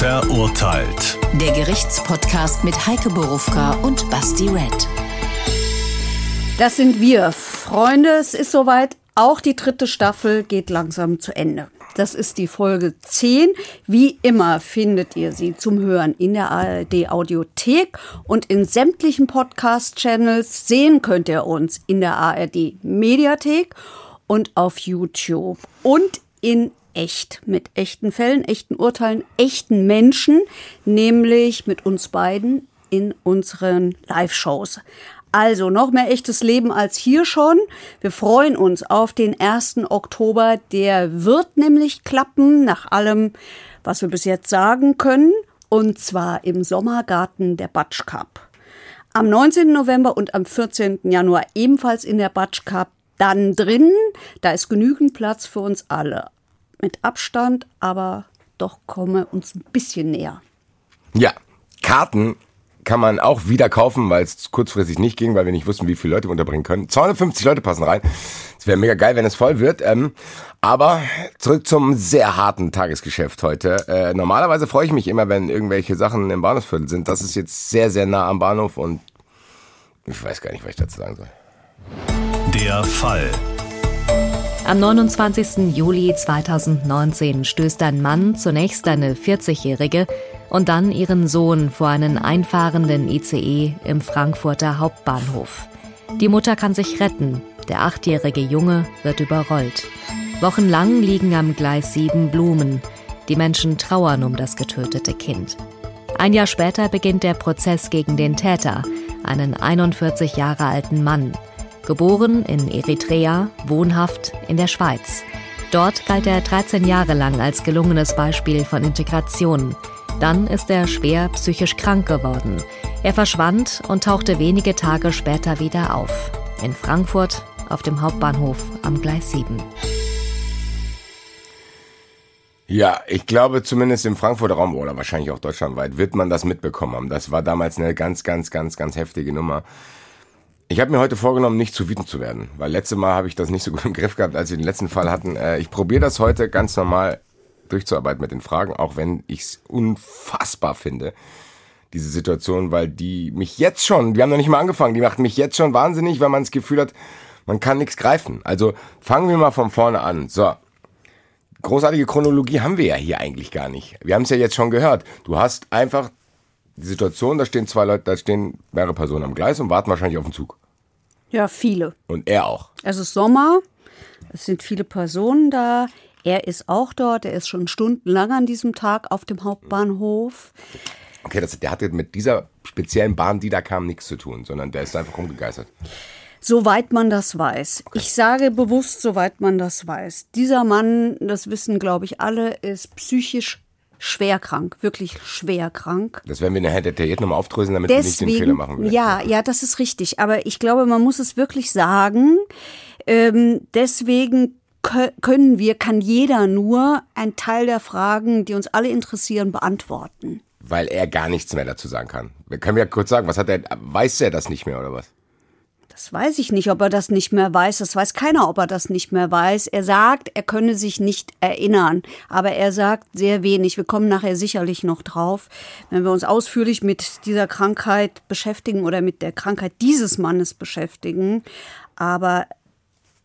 Verurteilt. Der Gerichtspodcast mit Heike Borufka und Basti Red. Das sind wir, Freunde. Es ist soweit. Auch die dritte Staffel geht langsam zu Ende. Das ist die Folge 10. Wie immer findet ihr sie zum Hören in der ARD Audiothek und in sämtlichen Podcast-Channels. Sehen könnt ihr uns in der ARD Mediathek und auf YouTube und in echt, mit echten Fällen, echten Urteilen, echten Menschen, nämlich mit uns beiden in unseren Live-Shows. Also noch mehr echtes Leben als hier schon. Wir freuen uns auf den 1. Oktober. Der wird nämlich klappen, nach allem, was wir bis jetzt sagen können. Und zwar im Sommergarten der Batsch Cup. Am 19. November und am 14. Januar ebenfalls in der Batsch Cup. Dann drinnen, da ist genügend Platz für uns alle mit Abstand, aber doch komme uns ein bisschen näher. Ja, Karten kann man auch wieder kaufen, weil es kurzfristig nicht ging, weil wir nicht wussten, wie viele Leute wir unterbringen können. 250 Leute passen rein. Es wäre mega geil, wenn es voll wird. Ähm, aber zurück zum sehr harten Tagesgeschäft heute. Äh, normalerweise freue ich mich immer, wenn irgendwelche Sachen im Bahnhofsviertel sind. Das ist jetzt sehr, sehr nah am Bahnhof und ich weiß gar nicht, was ich dazu sagen soll. Der Fall. Am 29. Juli 2019 stößt ein Mann zunächst eine 40-Jährige und dann ihren Sohn vor einen einfahrenden ICE im Frankfurter Hauptbahnhof. Die Mutter kann sich retten, der achtjährige Junge wird überrollt. Wochenlang liegen am Gleis 7 Blumen. Die Menschen trauern um das getötete Kind. Ein Jahr später beginnt der Prozess gegen den Täter, einen 41 Jahre alten Mann. Geboren in Eritrea, wohnhaft in der Schweiz. Dort galt er 13 Jahre lang als gelungenes Beispiel von Integration. Dann ist er schwer psychisch krank geworden. Er verschwand und tauchte wenige Tage später wieder auf. In Frankfurt auf dem Hauptbahnhof am Gleis 7. Ja, ich glaube zumindest im Frankfurter Raum oder wahrscheinlich auch deutschlandweit wird man das mitbekommen haben. Das war damals eine ganz, ganz, ganz, ganz heftige Nummer. Ich habe mir heute vorgenommen, nicht zu wütend zu werden, weil letzte Mal habe ich das nicht so gut im Griff gehabt, als wir den letzten Fall hatten. Äh, ich probiere das heute ganz normal durchzuarbeiten mit den Fragen, auch wenn ich es unfassbar finde, diese Situation, weil die mich jetzt schon, wir haben noch nicht mal angefangen, die macht mich jetzt schon wahnsinnig, weil man das Gefühl hat, man kann nichts greifen. Also fangen wir mal von vorne an. So, großartige Chronologie haben wir ja hier eigentlich gar nicht. Wir haben es ja jetzt schon gehört. Du hast einfach die Situation, da stehen zwei Leute, da stehen mehrere Personen am Gleis und warten wahrscheinlich auf den Zug. Ja, viele. Und er auch. Es ist Sommer, es sind viele Personen da. Er ist auch dort, er ist schon stundenlang an diesem Tag auf dem Hauptbahnhof. Okay, das, der hatte mit dieser speziellen Bahn, die da kam, nichts zu tun, sondern der ist einfach rumgegeistert. Soweit man das weiß. Okay. Ich sage bewusst, soweit man das weiß. Dieser Mann, das wissen, glaube ich, alle, ist psychisch schwer krank, wirklich schwer krank. Das werden wir nachher detailliert nochmal aufdröseln, damit Deswegen, wir nicht den Fehler machen. Werden. Ja, ja, das ist richtig. Aber ich glaube, man muss es wirklich sagen. Ähm, deswegen können wir, kann jeder nur einen Teil der Fragen, die uns alle interessieren, beantworten. Weil er gar nichts mehr dazu sagen kann. Wir können ja kurz sagen, was hat er, weiß er das nicht mehr oder was? Das weiß ich nicht, ob er das nicht mehr weiß. Das weiß keiner, ob er das nicht mehr weiß. Er sagt, er könne sich nicht erinnern. Aber er sagt sehr wenig. Wir kommen nachher sicherlich noch drauf, wenn wir uns ausführlich mit dieser Krankheit beschäftigen oder mit der Krankheit dieses Mannes beschäftigen. Aber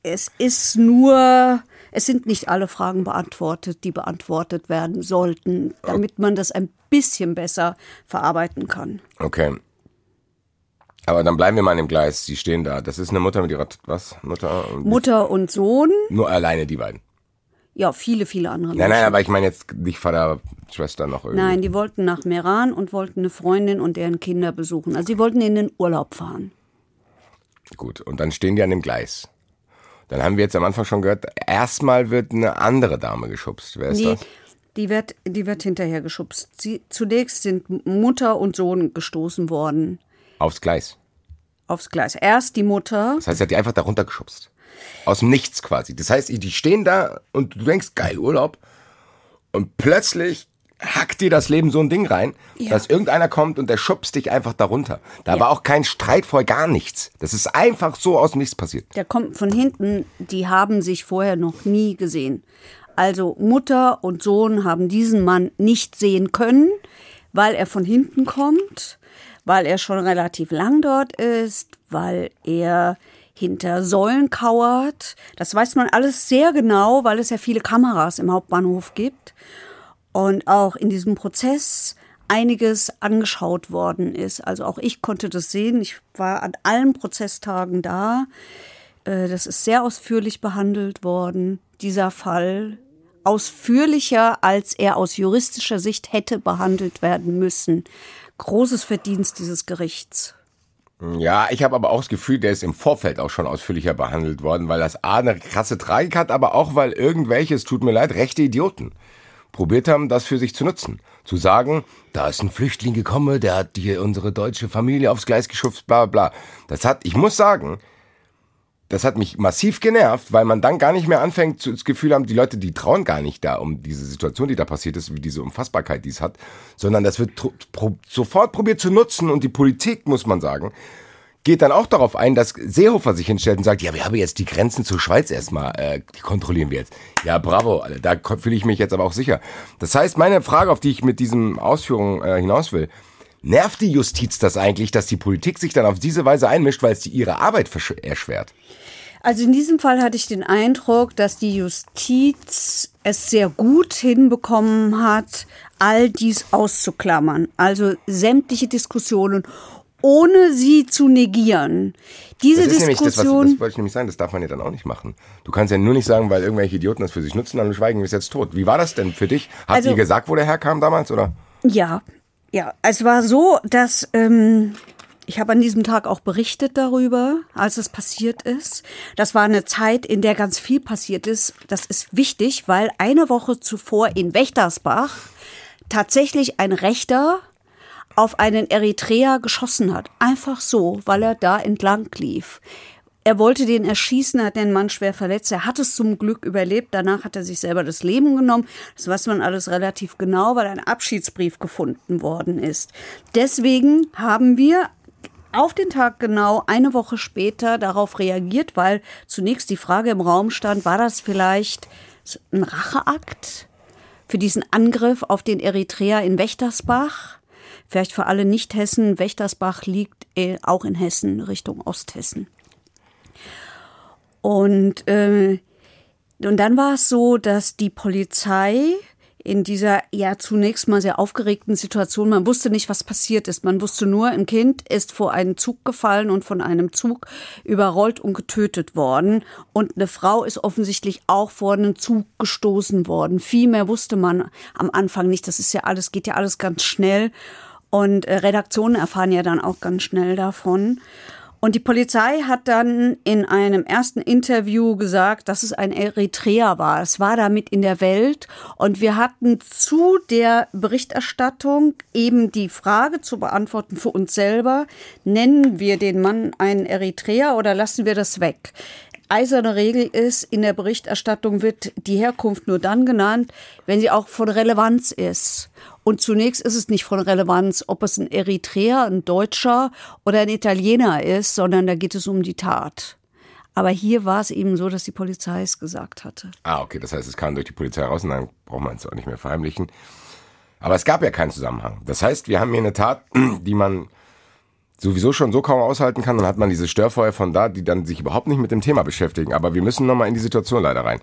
es ist nur, es sind nicht alle Fragen beantwortet, die beantwortet werden sollten, damit man das ein bisschen besser verarbeiten kann. Okay. Aber dann bleiben wir mal im Gleis. Sie stehen da. Das ist eine Mutter mit ihrer, was? Mutter und, Mutter und Sohn. Nur alleine die beiden. Ja, viele, viele andere Nein, nein, aber ich meine jetzt nicht Vater, Schwester noch irgendwie. Nein, die wollten nach Meran und wollten eine Freundin und deren Kinder besuchen. Also sie wollten in den Urlaub fahren. Gut, und dann stehen die an dem Gleis. Dann haben wir jetzt am Anfang schon gehört, erstmal wird eine andere Dame geschubst. Wer ist nee, das? Die wird, die wird hinterher geschubst. Sie, zunächst sind Mutter und Sohn gestoßen worden. Aufs Gleis. Aufs Gleis. Erst die Mutter. Das heißt, sie hat die einfach darunter geschubst. Aus dem Nichts quasi. Das heißt, die stehen da und du denkst, geil, Urlaub. Und plötzlich hackt dir das Leben so ein Ding rein, ja. dass irgendeiner kommt und der schubst dich einfach darunter. Da ja. war auch kein Streit vor gar nichts. Das ist einfach so aus dem Nichts passiert. Der kommt von hinten, die haben sich vorher noch nie gesehen. Also Mutter und Sohn haben diesen Mann nicht sehen können, weil er von hinten kommt, weil er schon relativ lang dort ist, weil er hinter Säulen kauert. Das weiß man alles sehr genau, weil es ja viele Kameras im Hauptbahnhof gibt und auch in diesem Prozess einiges angeschaut worden ist. Also auch ich konnte das sehen. Ich war an allen Prozesstagen da. Äh, das ist sehr ausführlich behandelt worden, dieser Fall. Ausführlicher, als er aus juristischer Sicht hätte behandelt werden müssen. Großes Verdienst dieses Gerichts. Ja, ich habe aber auch das Gefühl, der ist im Vorfeld auch schon ausführlicher behandelt worden, weil das A eine krasse Tragik hat, aber auch weil irgendwelche, tut mir leid, rechte Idioten probiert haben, das für sich zu nutzen. Zu sagen, da ist ein Flüchtling gekommen, der hat hier unsere deutsche Familie aufs Gleis geschubst, bla bla. Das hat, ich muss sagen, das hat mich massiv genervt, weil man dann gar nicht mehr anfängt, zu, das Gefühl haben, die Leute, die trauen gar nicht da um diese Situation, die da passiert ist, wie diese Unfassbarkeit, die es hat, sondern das wird pro, sofort probiert zu nutzen und die Politik, muss man sagen, geht dann auch darauf ein, dass Seehofer sich hinstellt und sagt, ja, wir haben jetzt die Grenzen zur Schweiz erstmal, äh, die kontrollieren wir jetzt. Ja, bravo, da fühle ich mich jetzt aber auch sicher. Das heißt, meine Frage, auf die ich mit diesen Ausführungen äh, hinaus will, nervt die Justiz das eigentlich, dass die Politik sich dann auf diese Weise einmischt, weil es die ihre Arbeit erschwert? Also in diesem Fall hatte ich den Eindruck, dass die Justiz es sehr gut hinbekommen hat, all dies auszuklammern. Also sämtliche Diskussionen ohne sie zu negieren. Diese das Diskussion. Das, was, das wollte ich nämlich sagen, das darf man ja dann auch nicht machen. Du kannst ja nur nicht sagen, weil irgendwelche Idioten das für sich nutzen, dann schweigen wir es jetzt tot. Wie war das denn für dich? Hat also, gesagt, wo der herkam damals, oder? Ja, ja. Es war so, dass ähm, ich habe an diesem Tag auch berichtet darüber, als es passiert ist. Das war eine Zeit, in der ganz viel passiert ist. Das ist wichtig, weil eine Woche zuvor in Wächtersbach tatsächlich ein Rechter auf einen Eritreer geschossen hat. Einfach so, weil er da entlang lief. Er wollte den erschießen, hat den Mann schwer verletzt. Er hat es zum Glück überlebt. Danach hat er sich selber das Leben genommen. Das weiß man alles relativ genau, weil ein Abschiedsbrief gefunden worden ist. Deswegen haben wir auf den Tag genau eine Woche später darauf reagiert, weil zunächst die Frage im Raum stand, war das vielleicht ein Racheakt für diesen Angriff auf den Eritreer in Wächtersbach? Vielleicht für alle Nicht-Hessen, Wächtersbach liegt äh, auch in Hessen, Richtung Osthessen. Und, äh, und dann war es so, dass die Polizei in dieser ja zunächst mal sehr aufgeregten Situation, man wusste nicht, was passiert ist. Man wusste nur, ein Kind ist vor einen Zug gefallen und von einem Zug überrollt und getötet worden. Und eine Frau ist offensichtlich auch vor einen Zug gestoßen worden. Viel mehr wusste man am Anfang nicht. Das ist ja alles, geht ja alles ganz schnell. Und äh, Redaktionen erfahren ja dann auch ganz schnell davon. Und die Polizei hat dann in einem ersten Interview gesagt, dass es ein Eritreer war. Es war damit in der Welt. Und wir hatten zu der Berichterstattung eben die Frage zu beantworten für uns selber, nennen wir den Mann einen Eritreer oder lassen wir das weg? eiserne Regel ist, in der Berichterstattung wird die Herkunft nur dann genannt, wenn sie auch von Relevanz ist. Und zunächst ist es nicht von Relevanz, ob es ein Eritreer, ein Deutscher oder ein Italiener ist, sondern da geht es um die Tat. Aber hier war es eben so, dass die Polizei es gesagt hatte. Ah, okay, das heißt, es kam durch die Polizei raus und dann braucht man es auch nicht mehr verheimlichen. Aber es gab ja keinen Zusammenhang. Das heißt, wir haben hier eine Tat, die man sowieso schon so kaum aushalten kann, dann hat man diese Störfeuer von da, die dann sich überhaupt nicht mit dem Thema beschäftigen. Aber wir müssen nochmal in die Situation leider rein.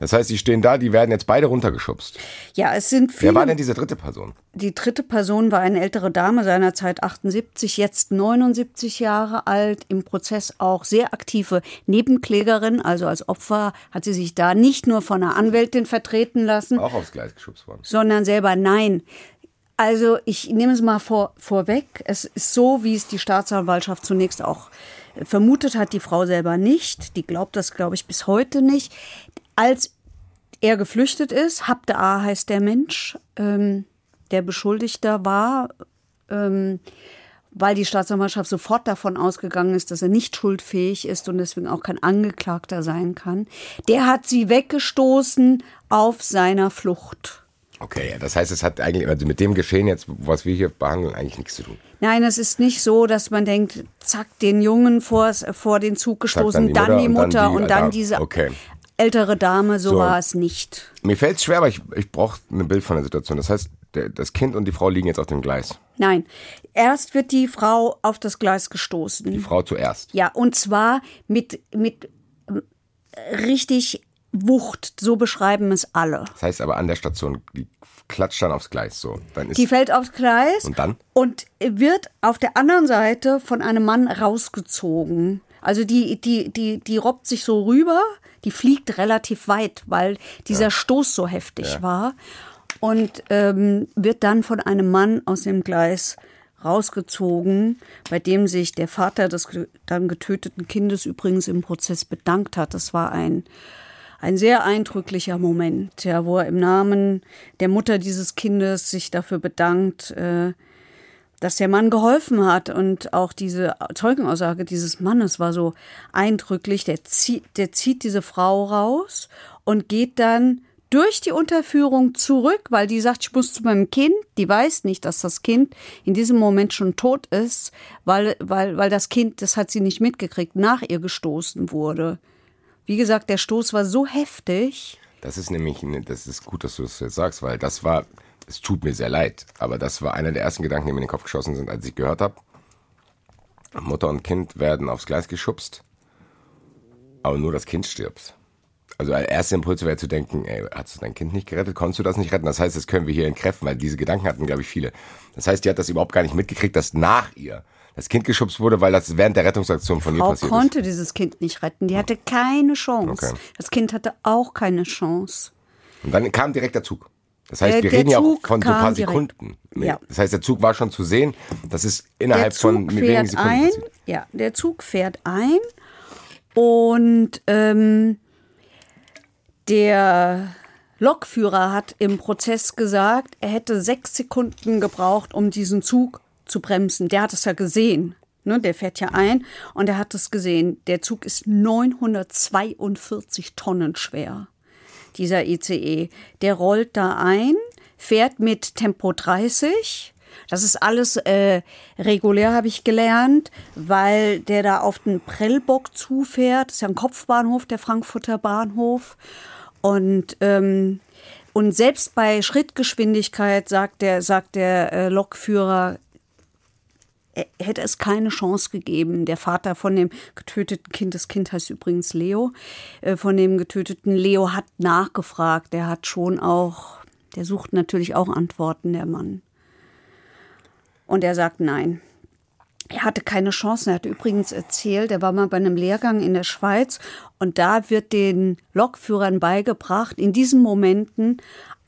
Das heißt, die stehen da, die werden jetzt beide runtergeschubst. Ja, es sind viele. Wer war denn diese dritte Person? Die dritte Person war eine ältere Dame, seinerzeit 78, jetzt 79 Jahre alt, im Prozess auch sehr aktive Nebenklägerin. Also als Opfer hat sie sich da nicht nur von einer Anwältin vertreten lassen. Auch aufs Gleis geschubst worden. Sondern selber nein. Also ich nehme es mal vor, vorweg. Es ist so, wie es die Staatsanwaltschaft zunächst auch vermutet hat, die Frau selber nicht. Die glaubt das, glaube ich, bis heute nicht als er geflüchtet ist, Habde A heißt der Mensch, ähm, der Beschuldigter war, ähm, weil die Staatsanwaltschaft sofort davon ausgegangen ist, dass er nicht schuldfähig ist und deswegen auch kein Angeklagter sein kann. Der hat sie weggestoßen auf seiner Flucht. Okay, das heißt, es hat eigentlich also mit dem Geschehen jetzt, was wir hier behandeln, eigentlich nichts zu tun. Nein, es ist nicht so, dass man denkt, zack, den Jungen vor, vor den Zug gestoßen, dann die Mutter, und dann, die, und dann, und dann diese. Okay ältere Dame, so, So. war es nicht. Mir fällt es schwer, aber ich, ich brauche ein Bild von der Situation. Das heißt, der, das Kind und die Frau liegen jetzt auf dem Gleis. Nein, erst wird die Frau auf das Gleis gestoßen. Die Frau zuerst. Ja, und zwar mit, mit ähm, richtig Wucht, so beschreiben es alle. Das heißt aber an der Station, die klatscht dann aufs Gleis. So, dann ist Die fällt aufs Gleis Und dann? und wird auf der anderen Seite von einem Mann rausgezogen. Also die, die, die, die robbt sich so rüber, die fliegt relativ weit, weil dieser Stoß so heftig war. Und ähm, wird dann von einem Mann aus dem Gleis rausgezogen, bei dem sich der Vater des dann getöteten Kindes übrigens im Prozess bedankt hat. Das war ein ein sehr eindrücklicher Moment, ja, wo er im Namen der Mutter dieses Kindes sich dafür bedankt, äh, dass der Mann geholfen hat. Und auch diese Zeugenaussage dieses Mannes war so eindrücklich. Der zieht, der zieht diese Frau raus und geht dann durch die Unterführung zurück, weil die sagt, ich muss zu meinem Kind. Die weiß nicht, dass das Kind in diesem Moment schon tot ist, weil, weil, weil das Kind, das hat sie nicht mitgekriegt, nach ihr gestoßen wurde. Wie gesagt, der Stoß war so heftig. Das ist nämlich, das ist gut, dass du das jetzt sagst, weil das war, es tut mir sehr leid, aber das war einer der ersten Gedanken, die mir in den Kopf geschossen sind, als ich gehört habe, Mutter und Kind werden aufs Gleis geschubst, aber nur das Kind stirbt. Also der erste Impuls wäre zu denken, ey, hast du dein Kind nicht gerettet? Konntest du das nicht retten? Das heißt, das können wir hier entkräften, weil diese Gedanken hatten, glaube ich, viele. Das heißt, die hat das überhaupt gar nicht mitgekriegt, dass nach ihr das Kind geschubst wurde, weil das während der Rettungsaktion von ihr Frau passiert konnte dieses Kind nicht retten. Die hatte keine Chance. Okay. Das Kind hatte auch keine Chance. ist. Und dann kam direkt der Zug. Das heißt, Äh, wir der reden ja auch Zug von so ein paar. Sekunden. Ja. Das heißt, der Zug war schon zu sehen. Das ist innerhalb der von Zug wenigen fährt Sekunden ein. passiert. Ja, der Zug fährt ein und ähm, der Lokführer hat im Prozess gesagt, er hätte sechs Sekunden gebraucht, um diesen Zug zu bremsen. Der hat es ja gesehen. Ne, der fährt ja ein und er hat es gesehen. Der Zug ist 942 Tonnen schwer, dieser ICE. Der rollt da ein, fährt mit Tempo 30. Das ist alles äh, regulär, habe ich gelernt, weil der da auf den Prellbock zufährt. Das ist ja ein Kopfbahnhof, der Frankfurter Bahnhof. Und, ähm, und selbst bei Schrittgeschwindigkeit sagt der, sagt der äh, Lokführer, er hätte es keine Chance gegeben. Der Vater von dem getöteten Kind, das Kind heißt übrigens Leo, äh, von dem getöteten Leo hat nachgefragt. Der hat schon auch, der sucht natürlich auch Antworten, der Mann. Und er sagt nein. Er hatte keine Chance. Er hat übrigens erzählt, er war mal bei einem Lehrgang in der Schweiz und da wird den Lokführern beigebracht, in diesen Momenten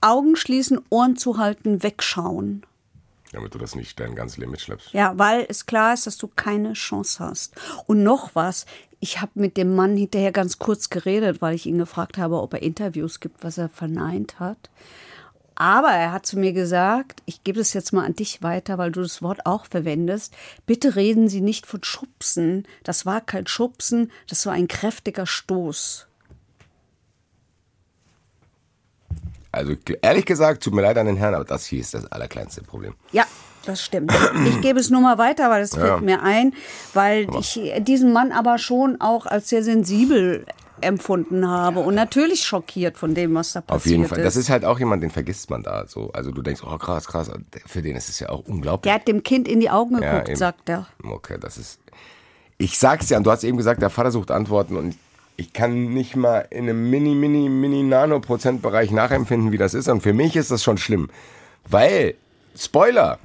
Augen schließen, Ohren zu halten, wegschauen. Damit du das nicht dein ganzes Leben mitschleppst. Ja, weil es klar ist, dass du keine Chance hast. Und noch was, ich habe mit dem Mann hinterher ganz kurz geredet, weil ich ihn gefragt habe, ob er Interviews gibt, was er verneint hat. Aber er hat zu mir gesagt, ich gebe es jetzt mal an dich weiter, weil du das Wort auch verwendest. Bitte reden Sie nicht von Schubsen. Das war kein Schubsen, das war ein kräftiger Stoß. Also ehrlich gesagt, tut mir leid an den Herrn, aber das hier ist das allerkleinste Problem. Ja, das stimmt. Ich gebe es nur mal weiter, weil das Ja. fällt mir ein, weil ich diesen Mann aber schon auch als sehr sensibel empfunden habe und natürlich schockiert von dem, was da passiert Auf jeden Fall. ist. Das ist halt auch jemand, den vergisst man da so. Also du denkst, oh krass, krass. Für den ist es ja auch unglaublich. Der hat dem Kind in die Augen Ja, geguckt, eben. sagt er. Okay, das ist. Ich sag's ja, und du hast eben gesagt, der Vater sucht Antworten und ich kann nicht mal in einem mini, mini, mini Nano-Prozentbereich nachempfinden, wie das ist. Und für mich ist das schon schlimm. Weil, Spoiler,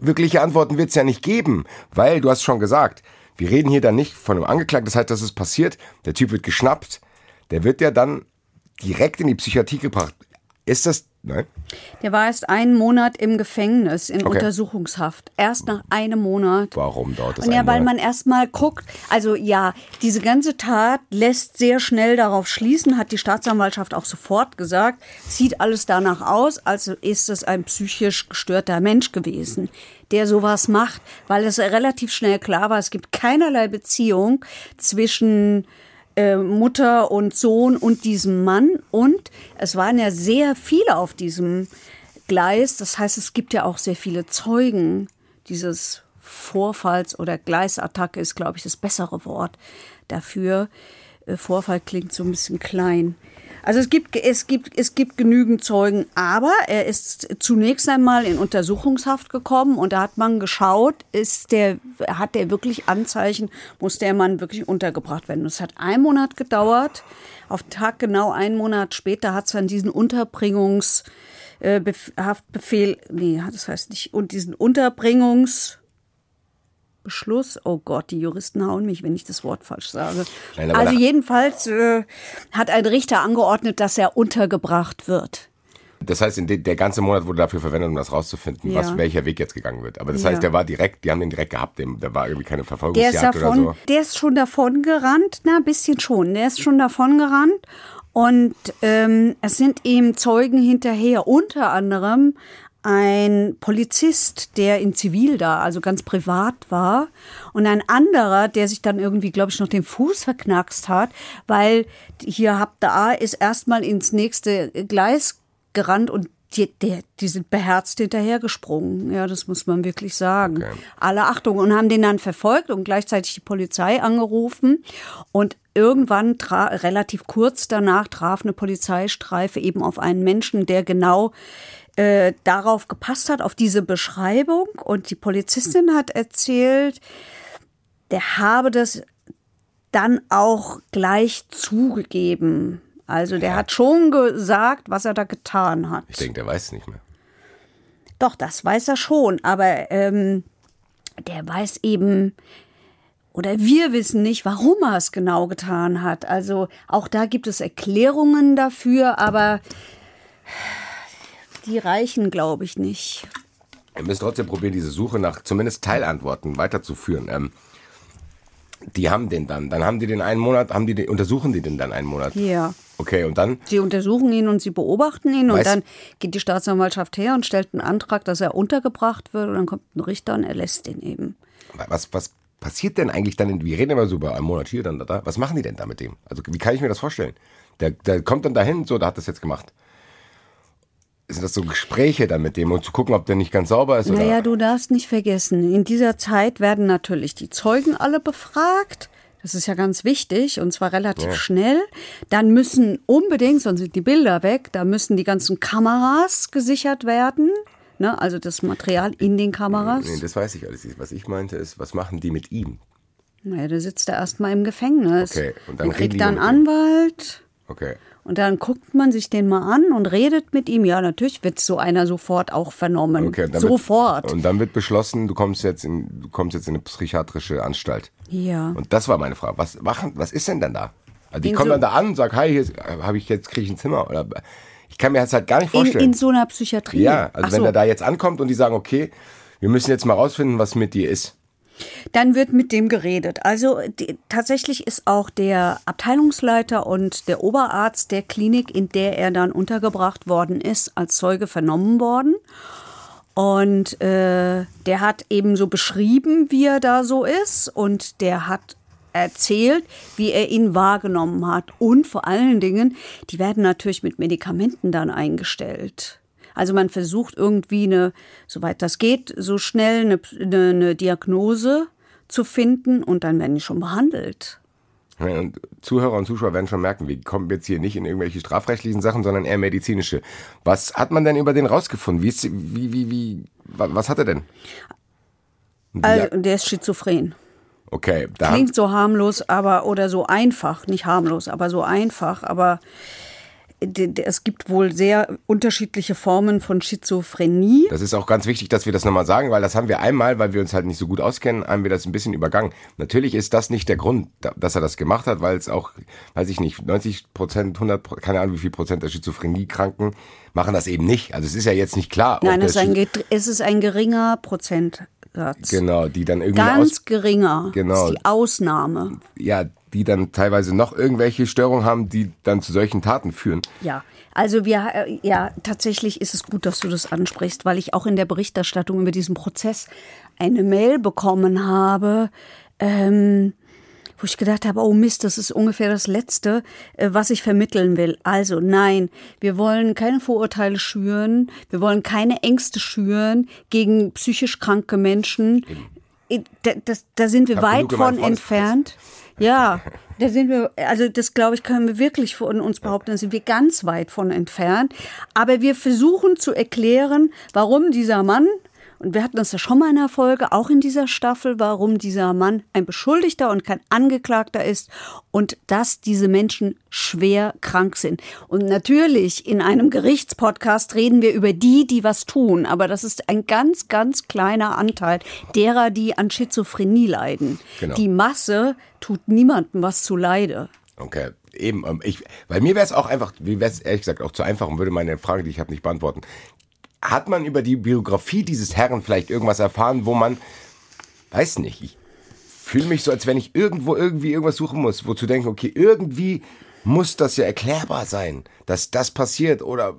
wirkliche Antworten wird's ja nicht geben. Weil, du hast schon gesagt, wir reden hier dann nicht von einem Angeklagten, das heißt, das ist passiert, der Typ wird geschnappt, der wird ja dann direkt in die Psychiatrie gebracht. Ist das. Nein? Der war erst einen Monat im Gefängnis, in Okay. Untersuchungshaft. Erst nach einem Monat. Warum dauert das Und ja, weil man erstmal guckt, also ja, diese ganze Tat lässt sehr schnell darauf schließen, hat die Staatsanwaltschaft auch sofort gesagt, sieht alles danach aus, also ist es ein psychisch gestörter Mensch gewesen, der sowas macht, weil es relativ schnell klar war, es gibt keinerlei Beziehung zwischen äh, Mutter und Sohn und diesem Mann. Und es waren ja sehr viele auf diesem Gleis. Das heißt, es gibt ja auch sehr viele Zeugen dieses Vorfalls oder Gleisattacke ist, glaube ich, das bessere Wort dafür. äh, Vorfall klingt so ein bisschen klein. Also es gibt, es gibt, es gibt genügend Zeugen, aber er ist zunächst einmal in Untersuchungshaft gekommen und da hat man geschaut, ist der, hat der wirklich Anzeichen, muss der Mann wirklich untergebracht werden. Es hat einen Monat gedauert. Auf Tag genau einen Monat später hat es dann diesen Unterbringungshaftbefehl, äh, nee, das heißt nicht, und diesen Unterbringungs, Beschluss. Oh Gott, die Juristen hauen mich, wenn ich das Wort falsch sage. Nein, also jedenfalls äh, hat ein Richter angeordnet, dass er untergebracht wird. Das heißt, de, der ganze Monat wurde dafür verwendet, um das rauszufinden, ja. was, welcher Weg jetzt gegangen wird. Aber das ja. heißt, der war direkt, die haben den direkt gehabt, dem, da war irgendwie keine Verfolgungsjagd davon, oder so. Der ist schon davon gerannt, na, ein bisschen schon. Der ist schon davon gerannt. Und ähm, es sind ihm Zeugen hinterher, unter anderem ein Polizist, der in Zivil da, also ganz privat war, und ein anderer, der sich dann irgendwie, glaube ich, noch den Fuß verknackst hat, weil hier habt da ist erstmal ins nächste Gleis gerannt und die, die, die sind beherzt hinterhergesprungen. Ja, das muss man wirklich sagen. Okay. Alle Achtung und haben den dann verfolgt und gleichzeitig die Polizei angerufen. Und irgendwann, relativ kurz danach, traf eine Polizeistreife eben auf einen Menschen, der genau äh, darauf gepasst hat, auf diese Beschreibung. Und die Polizistin hat erzählt, der habe das dann auch gleich zugegeben. Also der ja. hat schon gesagt, was er da getan hat. Ich denke, der weiß es nicht mehr. Doch, das weiß er schon, aber ähm, der weiß eben, oder wir wissen nicht, warum er es genau getan hat. Also auch da gibt es Erklärungen dafür, aber die reichen, glaube ich, nicht. Wir müssen trotzdem probieren, diese Suche nach zumindest Teilantworten weiterzuführen. Ähm, die haben den dann. Dann haben die den einen Monat, haben die den, untersuchen die den dann einen Monat. Ja. Okay, und dann? Sie untersuchen ihn und sie beobachten ihn Weiß und dann geht die Staatsanwaltschaft her und stellt einen Antrag, dass er untergebracht wird und dann kommt ein Richter und erlässt ihn eben. Was, was passiert denn eigentlich dann? In, wir reden immer so über einen Monat hier, dann da. Was machen die denn da mit dem? Also wie kann ich mir das vorstellen? Der, der kommt dann dahin, so, der hat das jetzt gemacht sind das so Gespräche dann mit dem und zu gucken, ob der nicht ganz sauber ist? Naja, du darfst nicht vergessen, in dieser Zeit werden natürlich die Zeugen alle befragt. Das ist ja ganz wichtig und zwar relativ ja. schnell. Dann müssen unbedingt, sonst sind die Bilder weg, da müssen die ganzen Kameras gesichert werden. Ne, also das Material in den Kameras. Nee, das weiß ich alles. Was ich meinte ist, was machen die mit ihm? Naja, der sitzt da erstmal im Gefängnis. Okay, und dann und kriegt er einen Anwalt. Okay. Und dann guckt man sich den mal an und redet mit ihm. Ja, natürlich wird so einer sofort auch vernommen. Okay, und sofort. Wird, und dann wird beschlossen, du kommst jetzt in, du kommst jetzt in eine psychiatrische Anstalt. Ja. Und das war meine Frage. Was machen, was ist denn dann da? Also ich komme so dann da an und sage, hi, hier habe ich jetzt kriege ich ein Zimmer oder ich kann mir das halt gar nicht vorstellen. In, in so einer Psychiatrie. Ja, also Ach wenn so. er da jetzt ankommt und die sagen, okay, wir müssen jetzt mal rausfinden, was mit dir ist. Dann wird mit dem geredet. Also die, tatsächlich ist auch der Abteilungsleiter und der Oberarzt der Klinik, in der er dann untergebracht worden ist, als Zeuge vernommen worden. Und äh, der hat eben so beschrieben, wie er da so ist. Und der hat erzählt, wie er ihn wahrgenommen hat. Und vor allen Dingen, die werden natürlich mit Medikamenten dann eingestellt. Also man versucht irgendwie eine, soweit das geht, so schnell eine, eine, Diagnose zu finden und dann werden die schon behandelt. Und Zuhörer und Zuschauer werden schon merken, wir kommen jetzt hier nicht in irgendwelche strafrechtlichen Sachen, sondern eher medizinische. Was hat man denn über den rausgefunden? Wie, ist, wie, wie, wie, was hat er denn? Also, der ist schizophren. Okay. Da Klingt so harmlos, aber, oder so einfach, nicht harmlos, aber so einfach, aber es gibt wohl sehr unterschiedliche Formen von Schizophrenie. Das ist auch ganz wichtig, dass wir das nochmal sagen, weil das haben wir einmal, weil wir uns halt nicht so gut auskennen, haben wir das ein bisschen übergangen. Natürlich ist das nicht der Grund, dass er das gemacht hat, weil es auch, weiß ich nicht, 90 Prozent, 100, keine Ahnung wie viel Prozent der Schizophrenie-Kranken machen das eben nicht. Also es ist ja jetzt nicht klar. Nein, es ist, ein, es ist ein geringer Prozentsatz. Genau, die dann irgendwie ganz geringer. Genau. ist die Ausnahme. Ja, die dann teilweise noch irgendwelche Störungen haben, die dann zu solchen Taten führen. Ja, also wir, äh, ja, tatsächlich ist es gut, dass du das ansprichst, weil ich auch in der Berichterstattung über diesen Prozess eine Mail bekommen habe, ähm, wo ich gedacht habe, oh Mist, das ist ungefähr das Letzte, äh, was ich vermitteln will. Also nein, wir wollen keine Vorurteile schüren, wir wollen keine Ängste schüren gegen psychisch kranke Menschen. Da, da, da sind wir weit von entfernt. Ja, Da sind wir, also das glaube ich, können wir wirklich von uns behaupten, da sind wir ganz weit von entfernt. Aber wir versuchen zu erklären, warum dieser Mann, und wir hatten das ja schon mal in der Folge, auch in dieser Staffel, warum dieser Mann ein Beschuldigter und kein Angeklagter ist und dass diese Menschen schwer krank sind. Und natürlich in einem Gerichtspodcast reden wir über die, die was tun, aber das ist ein ganz, ganz kleiner Anteil derer, die an Schizophrenie leiden. Genau. Die Masse tut niemandem was zu Leide. Okay, eben. ähm, Ich, bei mir wäre es auch einfach, wie wäre es ehrlich gesagt auch zu einfach und würde meine Frage, die ich habe, nicht beantworten. Hat man über die Biografie dieses Herrn vielleicht irgendwas erfahren, wo man, weiß nicht, ich fühle mich so, als wenn ich irgendwo irgendwie irgendwas suchen muss, wozu denken, okay, irgendwie muss das ja erklärbar sein, dass das passiert oder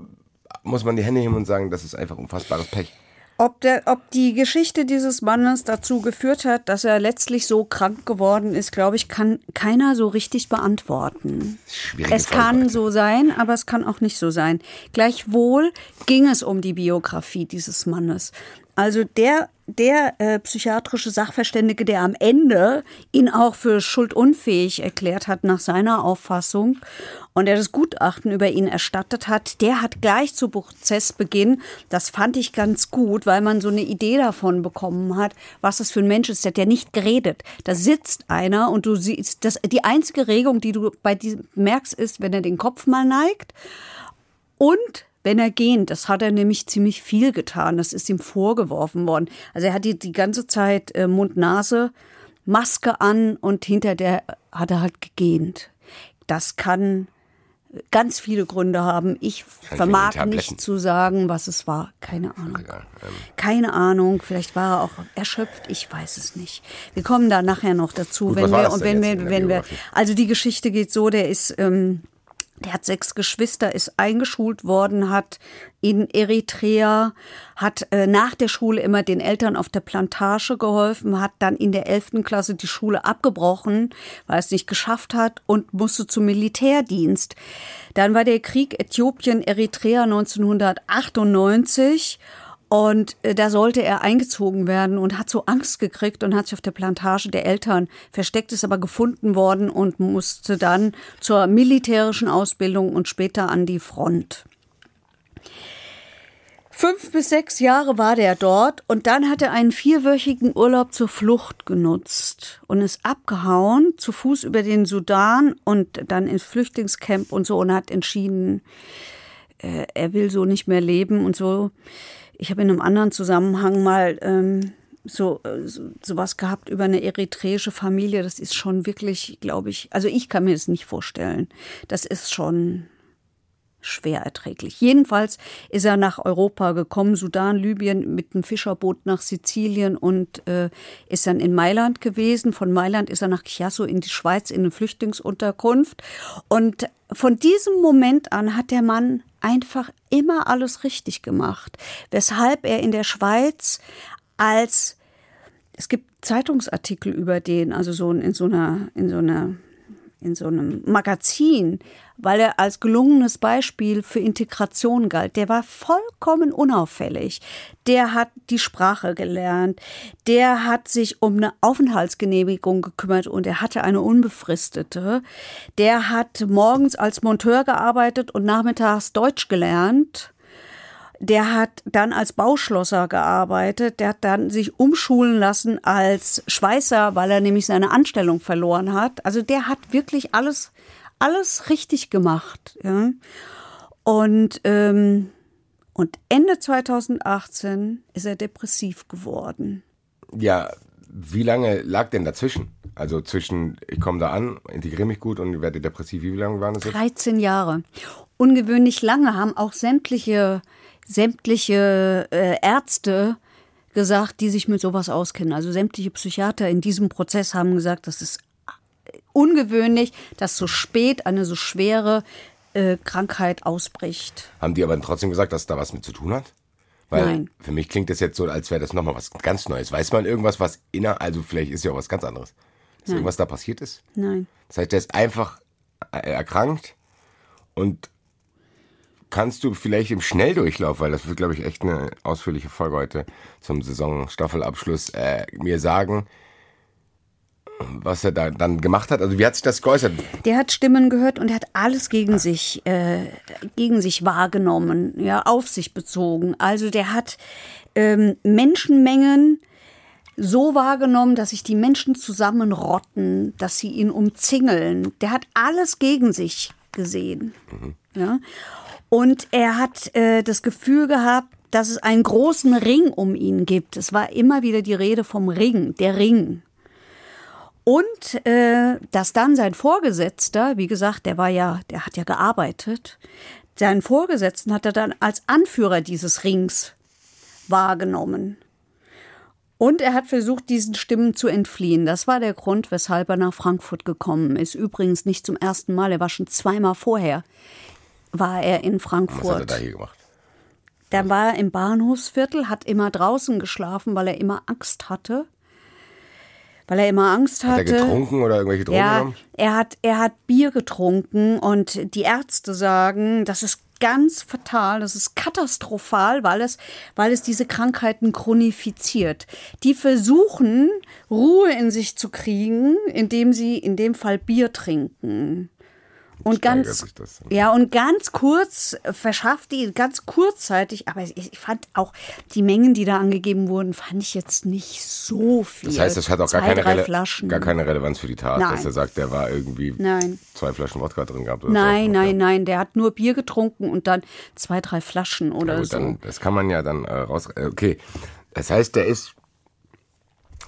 muss man die Hände heben und sagen, das ist einfach unfassbares Pech. Ob, der, ob die Geschichte dieses Mannes dazu geführt hat, dass er letztlich so krank geworden ist, glaube ich, kann keiner so richtig beantworten. Schwierige Es Frage, kann so sein, aber es kann auch nicht so sein. Gleichwohl ging es um die Biografie dieses Mannes. Also der, der äh, psychiatrische Sachverständige, der am Ende ihn auch für schuldunfähig erklärt hat nach seiner Auffassung und der das Gutachten über ihn erstattet hat, der hat gleich zu Prozessbeginn, das fand ich ganz gut, weil man so eine Idee davon bekommen hat, was das für ein Mensch ist. Der hat ja nicht geredet. Da sitzt einer und du siehst, das, die einzige Regung, die du bei diesem merkst, ist, wenn er den Kopf mal neigt und wenn er gehen, das hat er nämlich ziemlich viel getan. Das ist ihm vorgeworfen worden. Also er hat die, die ganze Zeit äh, Mund-Nase, Maske an und hinter der hat er halt gegähnt. Das kann ganz viele Gründe haben. Ich vermag nicht zu sagen, was es war. Keine Ahnung. Ähm. Keine Ahnung. Vielleicht war er auch erschöpft. Ich weiß es nicht. Wir kommen da nachher noch dazu, Gut, wenn wir und wenn wir, wenn wir. Also die Geschichte geht so. Der ist ähm, der hat sechs Geschwister, ist eingeschult worden, hat in Eritrea, hat äh, nach der Schule immer den Eltern auf der Plantage geholfen, hat dann in der elften Klasse die Schule abgebrochen, weil es nicht geschafft hat und musste zum Militärdienst. Dann war der Krieg Äthiopien, Eritrea 1998 und äh, da sollte er eingezogen werden und hat so Angst gekriegt und hat sich auf der Plantage der Eltern versteckt, ist aber gefunden worden und musste dann zur militärischen Ausbildung und später an die Front. Fünf bis sechs Jahre war der dort und dann hat er einen vierwöchigen Urlaub zur Flucht genutzt und ist abgehauen, zu Fuß über den Sudan und dann ins Flüchtlingscamp und so und hat entschieden, äh, er will so nicht mehr leben und so. Ich habe in einem anderen Zusammenhang mal ähm, so äh, so sowas gehabt über eine eritreische Familie. Das ist schon wirklich, glaube ich, also ich kann mir das nicht vorstellen. Das ist schon schwer erträglich. Jedenfalls ist er nach Europa gekommen, Sudan, Libyen, mit einem Fischerboot nach Sizilien und äh, ist dann in Mailand gewesen. Von Mailand ist er nach Chiasso in die Schweiz in eine Flüchtlingsunterkunft. Und von diesem Moment an hat der Mann einfach immer alles richtig gemacht, weshalb er in der Schweiz als es gibt Zeitungsartikel über den, also so in so einer in so einer in so einem Magazin, weil er als gelungenes Beispiel für Integration galt. Der war vollkommen unauffällig. Der hat die Sprache gelernt. Der hat sich um eine Aufenthaltsgenehmigung gekümmert und er hatte eine unbefristete. Der hat morgens als Monteur gearbeitet und nachmittags Deutsch gelernt. Der hat dann als Bauschlosser gearbeitet. Der hat dann sich umschulen lassen als Schweißer, weil er nämlich seine Anstellung verloren hat. Also der hat wirklich alles, alles richtig gemacht. Ja. Und, ähm, und Ende 2018 ist er depressiv geworden. Ja, wie lange lag denn dazwischen? Also zwischen, ich komme da an, integriere mich gut und werde depressiv. Wie lange waren das jetzt? 13 Jahre. Ungewöhnlich lange haben auch sämtliche, sämtliche äh, Ärzte gesagt, die sich mit sowas auskennen. Also sämtliche Psychiater in diesem Prozess haben gesagt, das ist ungewöhnlich, dass so spät eine so schwere äh, Krankheit ausbricht. Haben die aber trotzdem gesagt, dass da was mit zu tun hat? Weil Nein. für mich klingt das jetzt so, als wäre das nochmal was ganz Neues. Weiß man irgendwas, was inner, also vielleicht ist ja auch was ganz anderes. Dass Nein. irgendwas da passiert ist? Nein. Das heißt, der ist einfach äh, erkrankt und kannst du vielleicht im Schnelldurchlauf, weil das wird, glaube ich, echt eine ausführliche Folge heute zum Saisonstaffelabschluss, äh, mir sagen, was er da dann gemacht hat? Also wie hat sich das geäußert? Der hat Stimmen gehört und er hat alles gegen sich, äh, gegen sich wahrgenommen, ja, auf sich bezogen. Also der hat ähm, Menschenmengen so wahrgenommen, dass sich die Menschen zusammenrotten, dass sie ihn umzingeln. Der hat alles gegen sich gesehen. Mhm. Ja? Und er hat äh, das Gefühl gehabt, dass es einen großen Ring um ihn gibt. Es war immer wieder die Rede vom Ring, der Ring. Und äh, dass dann sein Vorgesetzter, wie gesagt, der war ja, der hat ja gearbeitet, seinen Vorgesetzten hat er dann als Anführer dieses Rings wahrgenommen. Und er hat versucht, diesen Stimmen zu entfliehen. Das war der Grund, weshalb er nach Frankfurt gekommen ist. Übrigens nicht zum ersten Mal, er war schon zweimal vorher, war er in Frankfurt. Was hat er da hier gemacht? Der war im Bahnhofsviertel, hat immer draußen geschlafen, weil er immer Angst hatte. Weil er immer Angst hatte. Hat er getrunken oder irgendwelche Drogen ja, genommen? Er hat, er hat Bier getrunken und die Ärzte sagen, das ist ganz fatal, das ist katastrophal, weil es, weil es diese Krankheiten chronifiziert. Die versuchen, Ruhe in sich zu kriegen, indem sie in dem Fall Bier trinken. Und ganz, ja, und ganz kurz verschafft die, ganz kurzzeitig, aber ich fand auch die Mengen, die da angegeben wurden, fand ich jetzt nicht so viel. Das heißt, das hat auch zwei, gar, keine gar keine Relevanz für die Tat, nein. dass er sagt, der war irgendwie nein. zwei Flaschen Wodka drin gehabt. Oder nein, so. nein, nein, der hat nur Bier getrunken und dann zwei, drei Flaschen oder ja, gut, so. Dann, das kann man ja dann äh, raus. Äh, okay, das heißt, der ist,